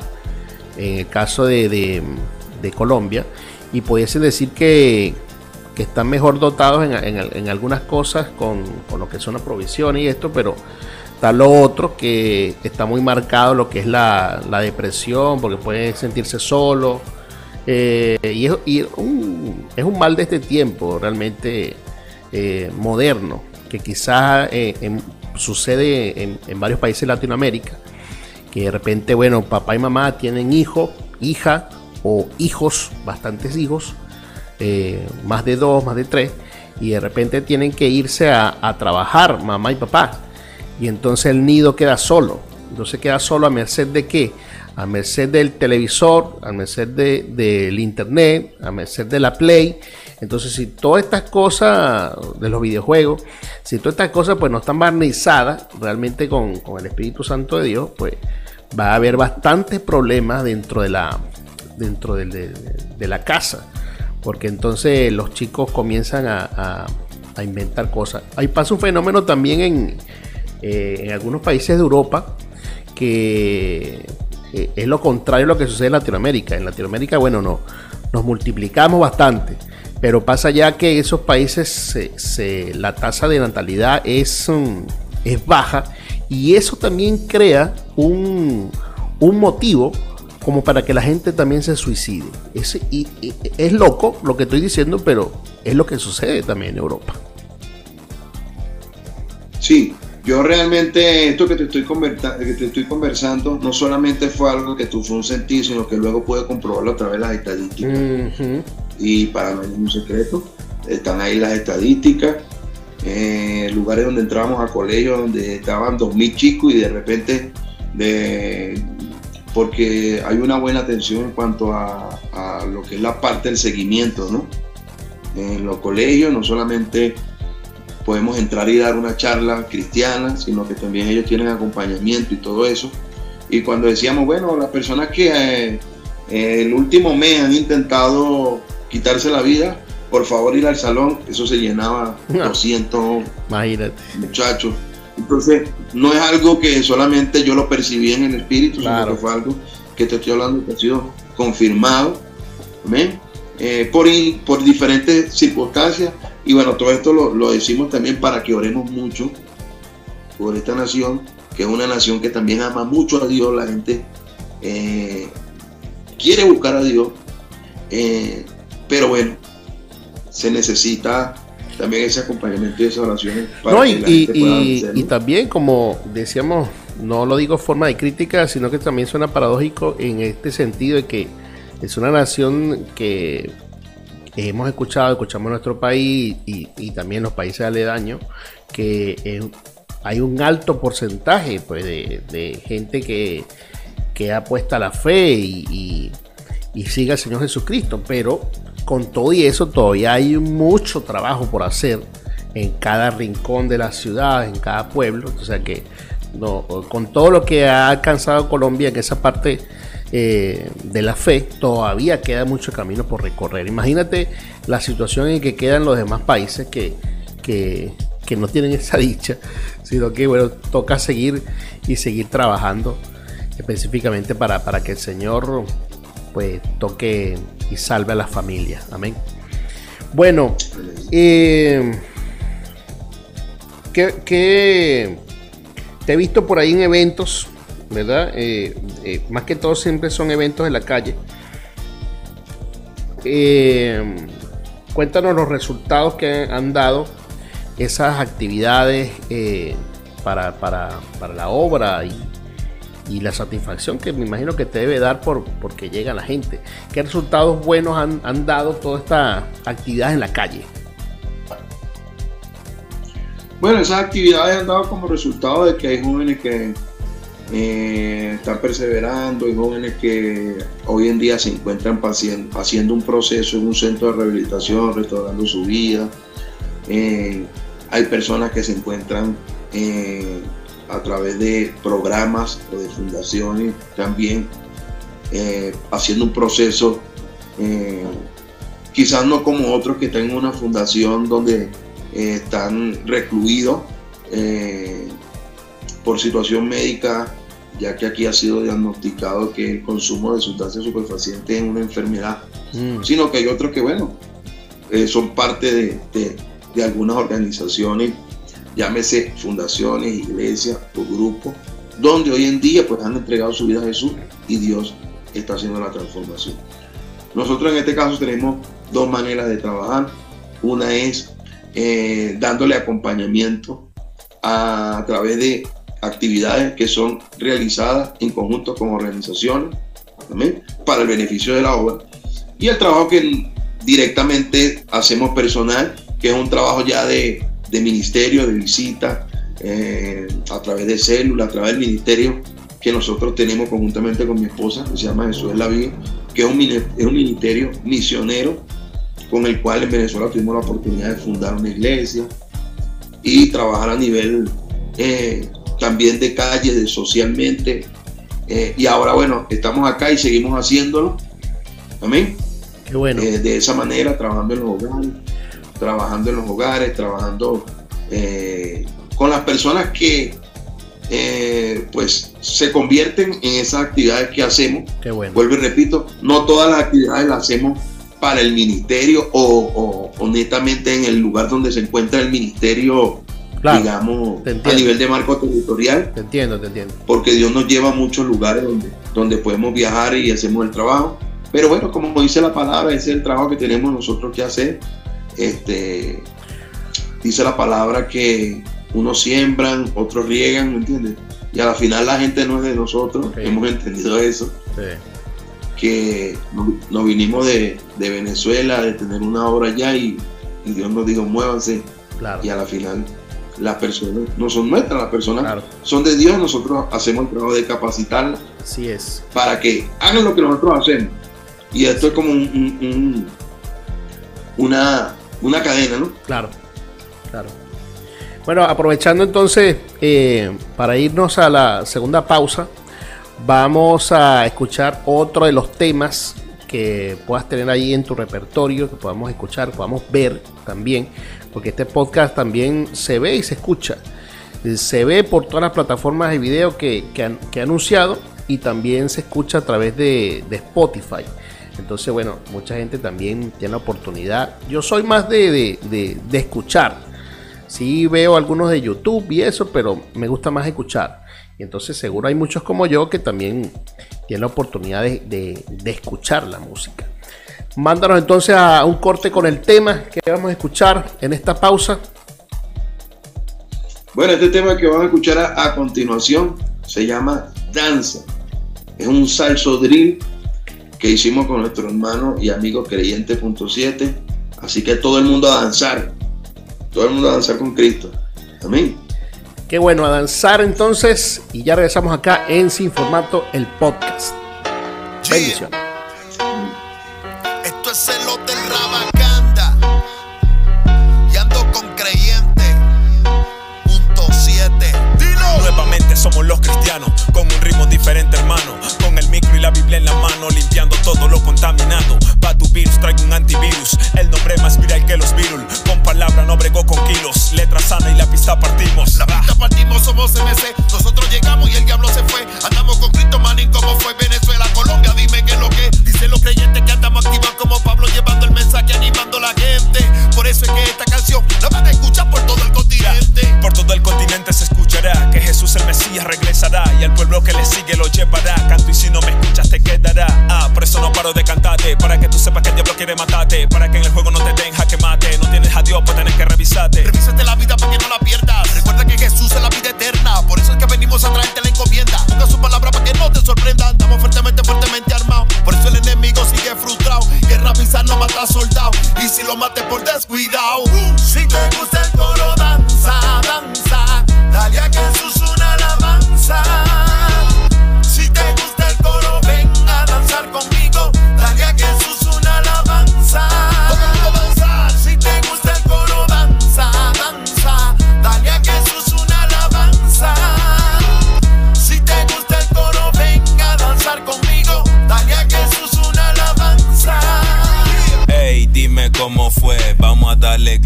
en el caso de, Colombia, y pudiese decir que, están mejor dotados en, algunas cosas con, lo que son las provisiones y esto, pero está lo otro que está muy marcado lo que es la, depresión, porque puede sentirse solo. Eh, y, es, un, es, un, mal de este tiempo realmente eh, moderno, que quizás eh, en, sucede en, varios países de Latinoamérica, que de repente, bueno, papá y mamá tienen hijo, hija o hijos, bastantes hijos, eh, más de dos, más de tres, y de repente tienen que irse a, trabajar, mamá y papá, y entonces el nido queda solo, entonces queda solo a merced de qué? A merced del televisor, a merced del de, internet, a merced de la play, entonces, si todas estas cosas de los videojuegos, si todas estas cosas pues no están barnizadas realmente con, el Espíritu Santo de Dios, pues va a haber bastantes problemas dentro de la, dentro de, la casa. Porque entonces los chicos comienzan a, inventar cosas. Ahí pasa un fenómeno también en, eh, en algunos países de Europa que eh, es lo contrario a lo que sucede en Latinoamérica. En Latinoamérica, bueno, no, nos multiplicamos bastante pero pasa ya que en esos países la tasa de natalidad es, mm, es baja y eso también crea un, motivo como para que la gente también se suicide. Es loco lo que estoy diciendo, pero es lo que sucede también en Europa. Sí, yo realmente esto que te estoy, que te estoy conversando no solamente fue algo que tú fue un sentir, sino que luego pude comprobarlo a través de las estadísticas y para no es un secreto, están ahí las estadísticas, eh, lugares donde entrábamos a colegios donde estaban 2.000 chicos y de repente, de, porque hay una buena atención en cuanto a, lo que es la parte del seguimiento, ¿no? En los colegios no solamente podemos entrar y dar una charla cristiana, sino que también ellos tienen acompañamiento y todo eso. Y cuando decíamos, bueno, las personas que eh, el último mes han intentado quitarse la vida, por favor ir al salón, eso se llenaba <laughs> 200 muchachos. Entonces, no es algo que solamente yo lo percibí en el espíritu, sino que fue algo que te estoy hablando que ha sido confirmado Amén. Eh, por, por diferentes circunstancias. Y bueno, todo esto lo, decimos también para que oremos mucho por esta nación, que es una nación que también ama mucho a Dios. La gente eh, quiere buscar a Dios, eh, pero bueno, se necesita también ese acompañamiento y esas oraciones. Para y, y, también, como decíamos, no lo digo forma de crítica, sino que también suena paradójico en este sentido de que es una nación que hemos escuchado, escuchamos nuestro país y, también los países aledaños, que hay un alto porcentaje pues, de, gente que, que apuesta a la fe y, y sigue al Señor Jesucristo, pero con todo y eso todavía hay mucho trabajo por hacer en cada rincón de la ciudad, en cada pueblo. O sea que con todo lo que ha alcanzado Colombia en esa parte eh, de la fe, todavía queda mucho camino por recorrer. Imagínate la situación en que quedan los demás países que, que, que no tienen esa <laughs> dicha, sino que bueno, toca seguir y seguir trabajando específicamente para, para que el Señor pues toque y salve a la familia. Amén. Bueno, eh, que, te he visto por ahí en eventos, ¿verdad? Eh, eh, más que todo siempre son eventos en la calle. cuéntanos los resultados que han dado esas actividades para, para, para la obra y la satisfacción que me imagino que te debe dar por porque llega la gente. ¿Qué resultados buenos han, dado toda esta actividad en la calle? Bueno, esas actividades han dado como resultado de que hay jóvenes que eh, están perseverando, hay jóvenes que hoy en día se encuentran haciendo un proceso en un centro de rehabilitación, restaurando su vida. Eh, hay personas que se encuentran eh, a través de programas o de fundaciones, también haciendo un proceso, quizás no como otros que están en una fundación donde están recluidos por situación médica, ya que aquí ha sido diagnosticado que el consumo de sustancias superfacientes es una enfermedad, mm. sino que hay otros que, bueno, son parte de, de, de algunas organizaciones llámese fundaciones, iglesias o grupos, donde hoy en día pues han entregado su vida a Jesús y Dios está haciendo la transformación. Nosotros en este caso tenemos dos maneras de trabajar. Una es eh, dándole acompañamiento a, través de actividades que son realizadas en conjunto con organizaciones para el beneficio de la obra. Y el trabajo que directamente hacemos personal, que es un trabajo ya de de ministerio, de visita, eh, a través de célula, a través del ministerio que nosotros tenemos conjuntamente con mi esposa, que se llama Jesús la que es un, es un ministerio misionero con el cual en Venezuela tuvimos la oportunidad de fundar una iglesia y trabajar a nivel eh, también de calle, de socialmente. Eh, y ahora, bueno, estamos acá y seguimos haciéndolo. Amén. Qué bueno. de esa manera, trabajando en los hogares trabajando en los hogares, trabajando eh, con las personas que eh, pues se convierten en esas actividades que hacemos. Vuelvo y repito, no todas las actividades las hacemos para el ministerio o, o, netamente en el lugar donde se encuentra el ministerio, digamos, a nivel de marco territorial. Te entiendo, te entiendo. Porque Dios nos lleva a muchos lugares donde, donde podemos viajar y hacemos el trabajo. Pero bueno, como dice la palabra, ese es el trabajo que tenemos nosotros que hacer este, dice la palabra que unos siembran, otros riegan, ¿me entiendes? Y a la final la gente no es de nosotros, hemos entendido eso. Que nos, vinimos de, Venezuela, de tener una obra allá y, Dios nos dijo, muévanse. Y a la final las personas no son nuestras, las personas son de Dios, nosotros hacemos el trabajo de capacitarlas. Así es. Para que hagan lo que nosotros hacemos. Y esto es como un, una, una cadena, ¿no? Claro, claro. Bueno, aprovechando entonces eh, para irnos a la segunda pausa, vamos a escuchar otro de los temas que puedas tener ahí en tu repertorio, que podamos escuchar, podamos ver también, porque este podcast también se ve y se escucha. Se ve por todas las plataformas de video que, que, han, anunciado y también se escucha a través de, de Spotify. Entonces, bueno, mucha gente también tiene la oportunidad. Yo soy más de, de, escuchar. Sí veo algunos de YouTube y eso, pero me gusta más escuchar. Y entonces seguro hay muchos como yo que también tienen la oportunidad de, de escuchar la música. Mándanos entonces a un corte con el tema que vamos a escuchar en esta pausa. Bueno, este tema que vamos a escuchar a, continuación se llama Danza. Es un salso drill que hicimos con nuestro hermano y amigo Creyente.7. Así que todo el mundo a danzar. Todo el mundo a danzar con Cristo. Amén. Qué bueno, a danzar entonces. Y ya regresamos acá en Sin Formato, el podcast. Bendiciones. Limpiando todo lo contaminado. Pa' tu virus traigo un antivirus. El nombre más viral que los virus. Con palabra no bregó con kilos. Letra sana y la pista partimos. La pista partimos, somos MC. Nosotros llegamos y el diablo se fue. Andamos con Cristo Manín como fue Venezuela, Colombia. Dime qué es lo que dicen los creyentes que andamos activados como Pablo llevando el mensaje, animando la gente. Por eso es que esta canción la van a escuchar por todo el continente. Por todo el continente se escuchará que Jesús el Mesías regresará y el pueblo que le sigue lo llevará. Canto y si no me escuchas te quedará. Ah, por eso no paro de cantarte. Para que tú sepas que el diablo quiere matarte. Para que en el juego no te den que mate. No tienes a Dios, pues tienes que revisarte. Revísate la vida para que no la pierdas. Recuerda que Jesús es la vida eterna. Por eso es que venimos a traerte la encomienda. Ponga su palabra para que no te sorprendan. Estamos Pisar no mata soldado. Y si lo mate por descuidado. Si te gusta el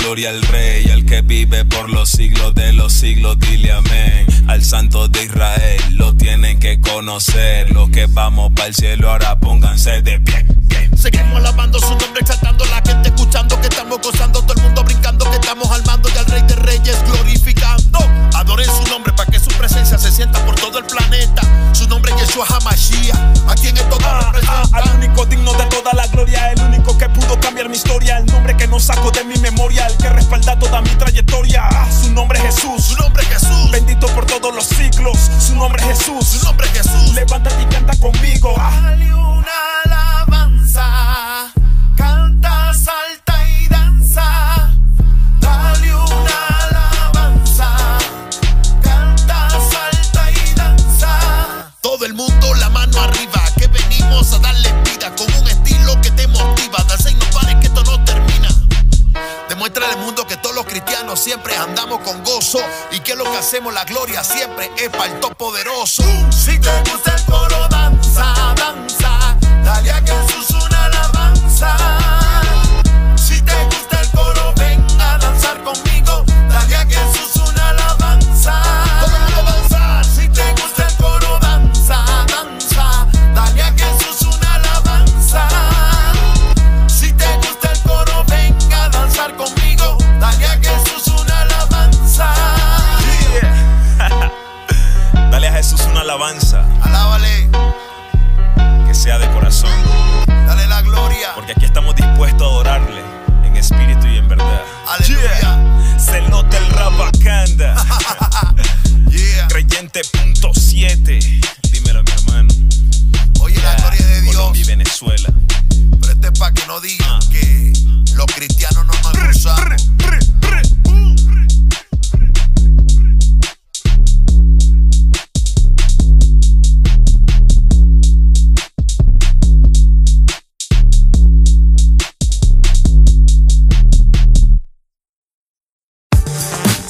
gloria al Rey, al que vive por los siglos de los siglos. Dile amén. Al Santo de Israel lo tienen que conocer. Los que vamos para el cielo ahora pónganse de pie. Seguimos alabando su nombre, exaltando a la gente, escuchando que estamos gozando, todo el mundo brincando, que estamos almando y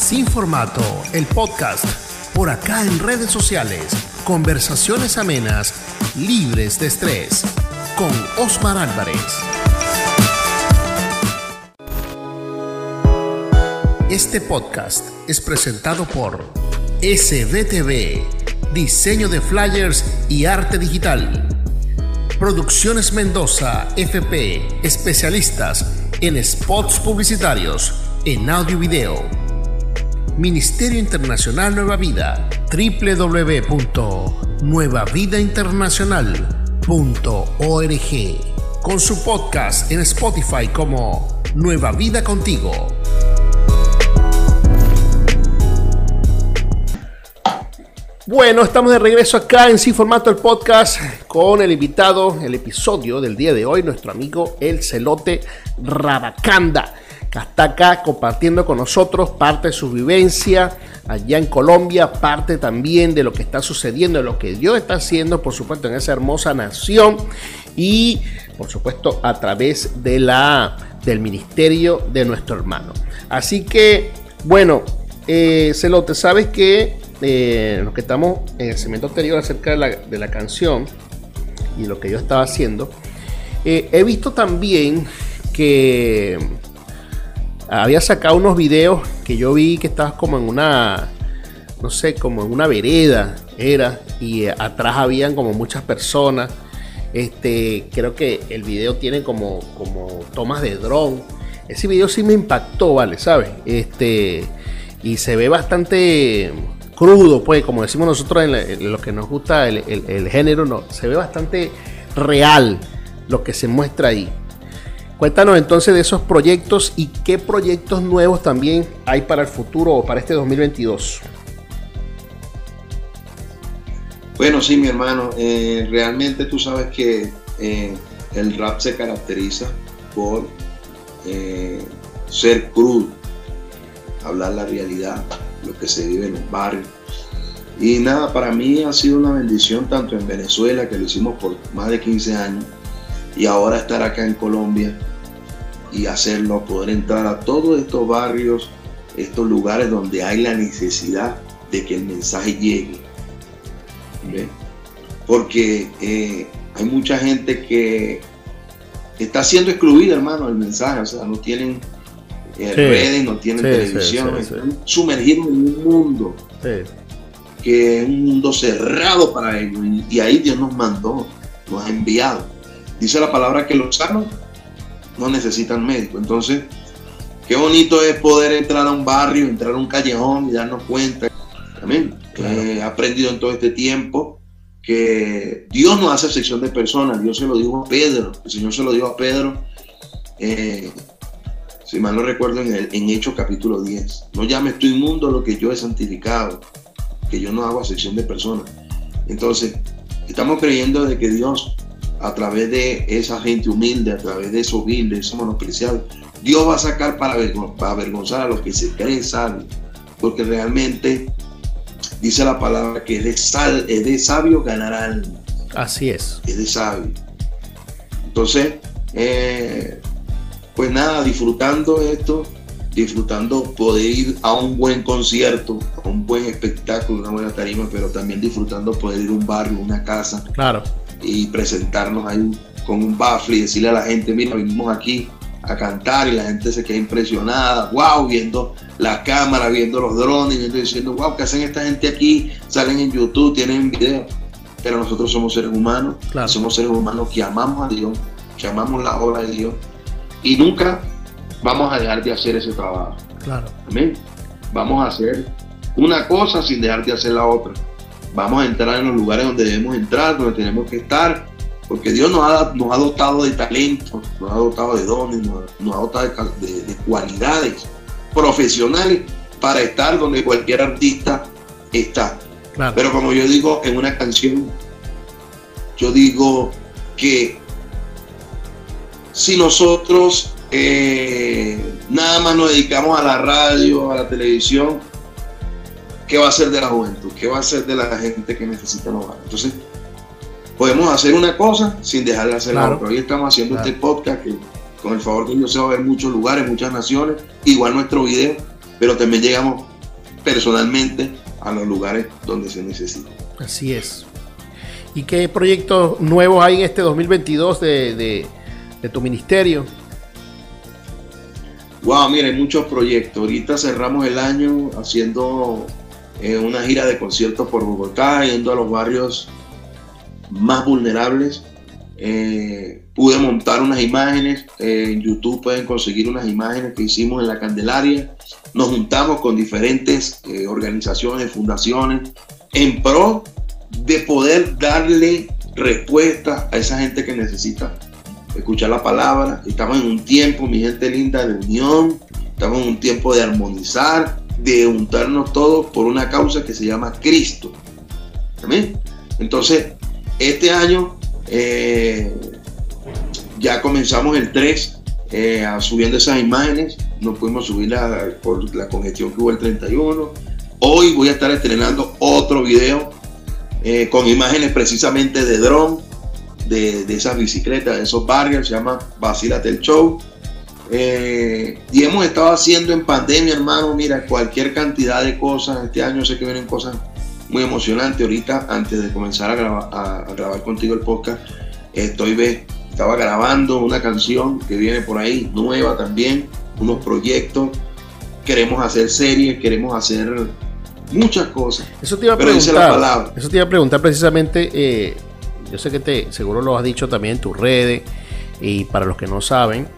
Sin formato, el podcast. Por acá en redes sociales. Conversaciones amenas, libres de estrés. Con Osmar Álvarez. Este podcast es presentado por SBTV, diseño de flyers y arte digital. Producciones Mendoza, FP, especialistas en spots publicitarios, en audio y video. Ministerio Internacional Nueva Vida, www.nuevavidainternacional.org, con su podcast en Spotify como Nueva Vida Contigo. Bueno, estamos de regreso acá en Sin Formato el podcast con el invitado, el episodio del día de hoy, nuestro amigo El Celote Rabacanda, que está acá compartiendo con nosotros parte de su vivencia allá en Colombia, parte también de lo que está sucediendo, de lo que Dios está haciendo, por supuesto, en esa hermosa nación y, por supuesto, a través de la, del ministerio de nuestro hermano. Así que, bueno, eh, Celote, sabes que eh, que estamos en el segmento anterior acerca de la, canción y lo que yo estaba haciendo, eh, he visto también que había sacado unos videos que yo vi que estabas como en una, no sé, como en una vereda, era, y atrás habían como muchas personas. Este, creo que el video tiene como, como tomas de dron. Ese video sí me impactó, ¿vale? ¿Sabes? Este, y se ve bastante crudo, pues, como decimos nosotros en, lo que nos gusta el, género, no, se ve bastante real lo que se muestra ahí. Cuéntanos entonces de esos proyectos y qué proyectos nuevos también hay para el futuro o para este 2022. Bueno, sí, mi hermano, eh, realmente tú sabes que eh, el rap se caracteriza por eh, ser crudo, hablar la realidad, lo que se vive en los barrios. Y nada, para mí ha sido una bendición tanto en Venezuela, que lo hicimos por más de 15 años, y ahora estar acá en Colombia y hacerlo, poder entrar a todos estos barrios, estos lugares donde hay la necesidad de que el mensaje llegue. Porque eh, hay mucha gente que está siendo excluida, hermano, del mensaje, o sea, no tienen eh, redes, no tienen televisión, están sumergidos en un mundo que es un mundo cerrado para ellos y, ahí Dios nos mandó, nos ha enviado. Dice la palabra que los sanos no necesitan médico. Entonces, qué bonito es poder entrar a un barrio, entrar a un callejón y darnos cuenta. También he aprendido en todo este tiempo que Dios no hace sección de personas. Dios se lo dijo a Pedro, el Señor se lo dijo a Pedro. Eh, si mal no recuerdo, en, el, en Hechos capítulo 10. No llames tu inmundo lo que yo he santificado, que yo no hago acepción de personas. Entonces, estamos creyendo de que Dios, a través de esa gente humilde, a través de esos humildes, esos menospreciados, Dios va a sacar para, para avergonzar a los que se creen sabios. Porque realmente dice la palabra que es de, sal, es de sabio ganarán. Así es. Es de sabio. Entonces, eh, pues nada, disfrutando esto, disfrutando poder ir a un buen concierto, a un buen espectáculo, una buena tarima, pero también disfrutando poder ir a un barrio, una casa. Claro. Y presentarnos ahí con un baffle y decirle a la gente, mira, vinimos aquí a cantar y la gente se queda impresionada, wow, viendo la cámara, viendo los drones, y diciendo, wow, ¿qué hacen esta gente aquí? Salen en YouTube, tienen video. Pero nosotros somos seres humanos, somos seres humanos que amamos a Dios, que amamos la obra de Dios y nunca vamos a dejar de hacer ese trabajo. Claro. Amén. Vamos a hacer una cosa sin dejar de hacer la otra. Vamos a entrar en los lugares donde debemos entrar, donde tenemos que estar, porque Dios nos ha, nos ha dotado de talento, nos ha dotado de dones, nos, ha dotado de, cualidades profesionales para estar donde cualquier artista está. Pero como yo digo en una canción, yo digo que si nosotros eh, nada más nos dedicamos a la radio, a la televisión, ¿qué va a ser de la juventud? ¿Qué va a ser de la gente que necesita hogar? Entonces, podemos hacer una cosa sin dejar de hacer la otra. Hoy estamos haciendo este podcast que con el favor de Dios se va a ver en muchos lugares, muchas naciones, igual nuestro video, pero también llegamos personalmente a los lugares donde se necesita. Así es. ¿Y qué proyectos nuevos hay en este 2022 de de tu ministerio? Wow, mire, muchos proyectos. Ahorita cerramos el año haciendo eh, una gira de conciertos por Bogotá, yendo a los barrios más vulnerables eh, pude montar unas imágenes. eh, en YouTube pueden conseguir unas imágenes que hicimos en la Candelaria. Nos juntamos con diferentes eh, organizaciones, fundaciones, en pro de poder darle respuesta a esa gente que necesita escuchar la palabra. Estamos en un tiempo, mi gente linda, de unión. Estamos en un tiempo de armonizar, de juntarnos todos por una causa que se llama Cristo. Amén. Entonces, este año eh, ya comenzamos el 3 eh, subiendo esas imágenes. No pudimos subirla por la congestión que hubo el 31. Hoy voy a estar estrenando otro video eh, con imágenes precisamente de dron, de, de esas bicicletas, de esos barrios, se llama Vacílate el Show. Eh, y hemos estado haciendo en pandemia, hermano, mira, cualquier cantidad de cosas. Este año sé que vienen cosas muy emocionantes. Ahorita, antes de comenzar a grabar, a, a grabar contigo el podcast, estoy ve, estaba grabando una canción que viene por ahí, nueva también, unos proyectos. Queremos hacer series, queremos hacer muchas cosas. Eso te iba a Pero preguntar. Eso te iba a preguntar precisamente. eh, yo sé que te seguro lo has dicho también en tus redes. Y para los que no saben,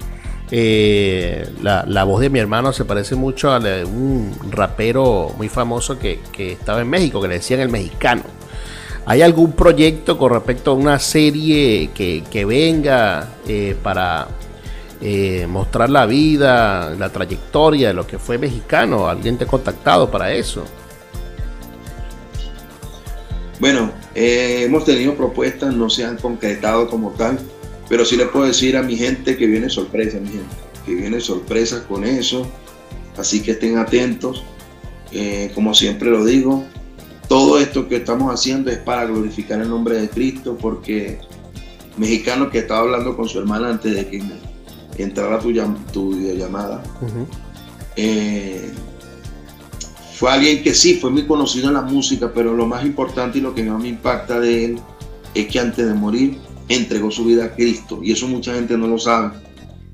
eh, la, la voz de mi hermano se parece mucho a la de un rapero muy famoso que, que estaba en México, que le decían el mexicano. ¿Hay algún proyecto con respecto a una serie que, que venga eh, para eh, mostrar la vida, la trayectoria de lo que fue mexicano? ¿Alguien te ha contactado para eso? Bueno, hemos tenido propuestas, no se han concretado como tal, pero sí les puedo decir a mi gente que viene sorpresa, mi gente, que viene sorpresa con eso, así que estén atentos. Eh, como siempre lo digo, todo esto que estamos haciendo es para glorificar el nombre de Cristo, porque mexicano que estaba hablando con su hermana antes de que entrara tu, tu videollamada, eh, fue alguien que sí, fue muy conocido en la música, pero lo más importante y lo que más me impacta de él es que antes de morir entregó su vida a Cristo. Y eso mucha gente no lo sabe.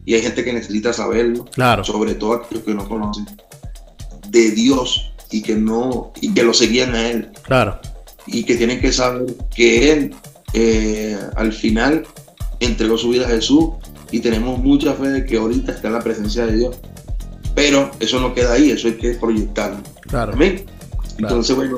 Y hay gente que necesita saberlo, Claro. sobre todo aquellos que no conocen de Dios y que no y que lo seguían a él Claro. y que tienen que saber que él eh, al final entregó su vida a Jesús y tenemos mucha fe de que ahorita está en la presencia de Dios. Pero eso no queda ahí, eso hay que proyectarlo. Claro. Amén. Entonces, bueno,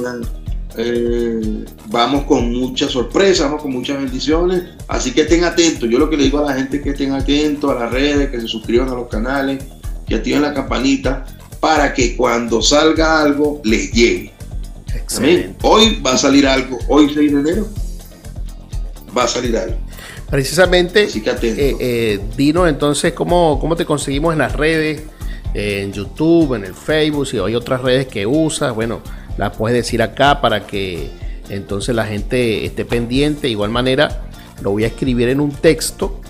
eh, vamos con muchas sorpresas, vamos con muchas bendiciones. Así que estén atentos. Yo lo que le digo a la gente es que estén atentos a las redes, que se suscriban a los canales, que activen la campanita para que cuando salga algo les llegue. Hoy va a salir algo, hoy 6 de enero va a salir algo. Precisamente, Así que eh, eh, dinos entonces cómo, cómo te conseguimos en las redes, en YouTube, en el Facebook, si hay otras redes que usas, bueno, las puedes decir acá para que entonces la gente esté pendiente. De igual manera, lo voy a escribir en un texto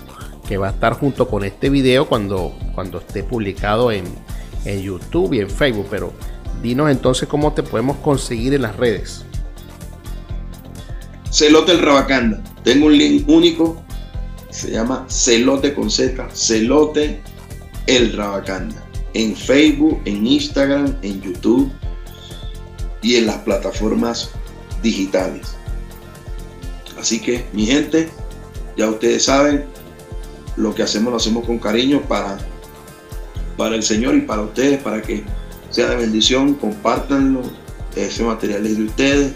que va a estar junto con este video cuando, cuando esté publicado en, en YouTube y en Facebook. Pero dinos entonces cómo te podemos conseguir en las redes. Celote el Rabacanda. Tengo un link único. Se llama Celote con Z. Celote el Rabacanda. En Facebook, en Instagram, en YouTube y en las plataformas digitales. Así que, mi gente, ya ustedes saben, lo que hacemos lo hacemos con cariño para, para el Señor y para ustedes, para que sea de bendición. Compártanlo. Ese material es de ustedes.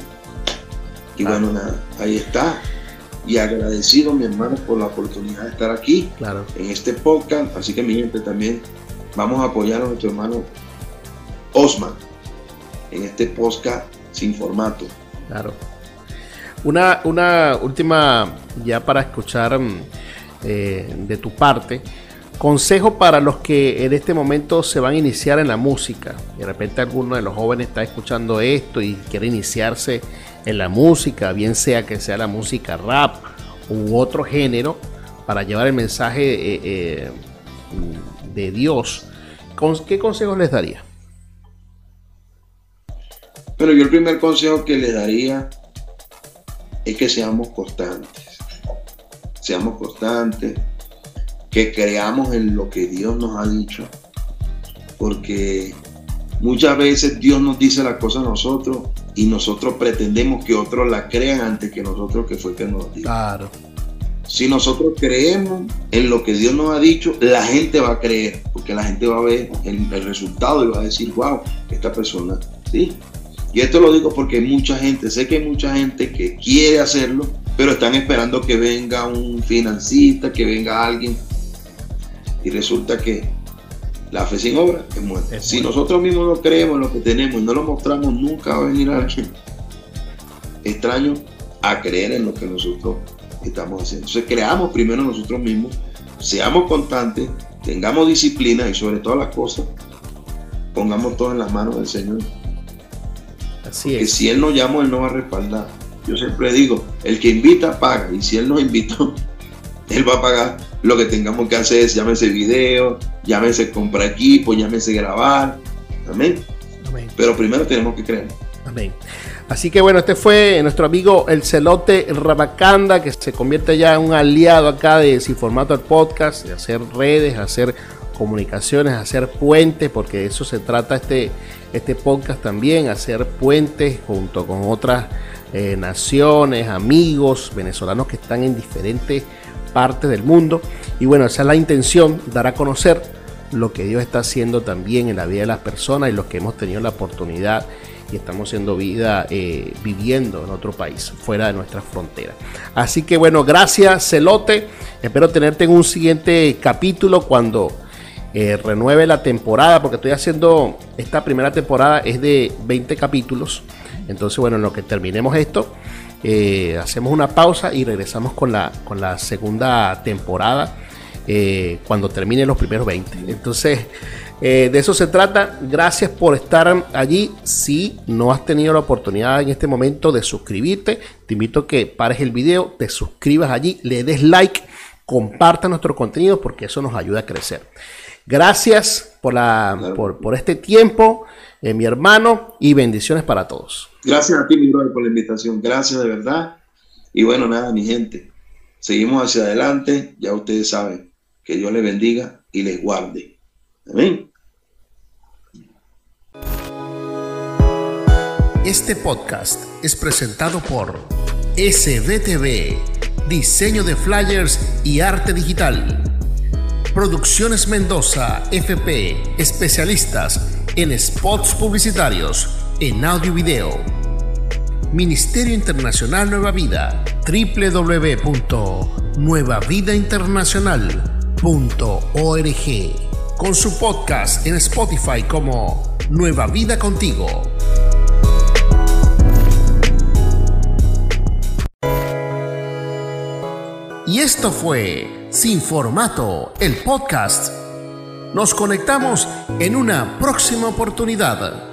Y Claro. bueno, nada, ahí está. Y agradecido, mi hermano, por la oportunidad de estar aquí Claro. en este podcast. Así que, mi gente, también vamos a apoyar a nuestro hermano Osman en este podcast sin formato. Claro. Una, una última, ya para escuchar mm, eh, de tu parte, consejo para los que en este momento se van a iniciar en la música. De repente alguno de los jóvenes está escuchando esto y quiere iniciarse en la música, bien sea que sea la música rap u otro género, para llevar el mensaje eh, eh, de Dios. ¿Qué consejos les daría? Pero yo el primer consejo que le daría es que seamos constantes. Seamos constantes, que creamos en lo que Dios nos ha dicho. Porque muchas veces Dios nos dice las cosas a nosotros y nosotros pretendemos que otros la crean antes que nosotros que fue que nos dijo. Claro. Si nosotros creemos en lo que Dios nos ha dicho, la gente va a creer, porque la gente va a ver el, resultado y va a decir, wow, esta persona, sí. Y esto lo digo porque hay mucha gente, sé que hay mucha gente que quiere hacerlo, pero están esperando que venga un financista, que venga alguien. Y resulta que la fe sin obra es muerte. si nosotros mismos no creemos en lo que tenemos y no lo mostramos, nunca va a venir alguien extraño a creer en lo que nosotros estamos haciendo. Entonces creamos primero nosotros mismos, seamos constantes, tengamos disciplina y sobre todas las cosas, pongamos todo en las manos del Señor. Así es. Que si Él nos llama, Él nos va a respaldar. Yo siempre digo, el que invita paga y si Él nos invitó, <laughs> Él va a pagar lo que tengamos que hacer, llámese video, llámese comprar equipo, llámese grabar. Amén. Amén. Pero primero tenemos que creer. Amén. Así que bueno, este fue nuestro amigo el celote Rabacanda, que se convierte ya en un aliado acá de Sin Formato al Podcast, de hacer redes, hacer comunicaciones, hacer puentes, porque de eso se trata este, este podcast también, hacer puentes junto con otras eh, naciones, amigos venezolanos que están en diferentes partes del mundo. Y bueno, esa es la intención, dar a conocer lo que Dios está haciendo también en la vida de las personas y los que hemos tenido la oportunidad y estamos siendo vida eh, viviendo en otro país, fuera de nuestra frontera. Así que bueno, gracias Celote. Espero tenerte en un siguiente capítulo cuando eh, renueve la temporada, porque estoy haciendo esta primera temporada es de 20 capítulos. Entonces, bueno, en lo que terminemos esto, eh, hacemos una pausa y regresamos con la, con la segunda temporada cuando termine los primeros 20. Entonces, eh, de eso se trata. Gracias por estar allí. Si no has tenido la oportunidad en este momento de suscribirte, te invito a que pares el video, te suscribas allí, le des like, comparta nuestro contenido porque eso nos ayuda a crecer. Gracias por, la, por, este tiempo, eh, mi hermano, y bendiciones para todos. Gracias a ti, mi brother, por la invitación. Gracias de verdad. Y bueno, nada, mi gente. Seguimos hacia adelante. Ya ustedes saben. Que Dios les bendiga y les guarde. Amén. Este podcast es presentado por SBTV, diseño de flyers y arte digital. Producciones Mendoza, FP, especialistas en spots publicitarios, en audio y video. Ministerio Internacional Nueva Vida, www.nuevavidainternacional.org. Con su podcast en Spotify como Nueva Vida Contigo. Y esto fue Sin Formato, el podcast. Nos conectamos en una próxima oportunidad.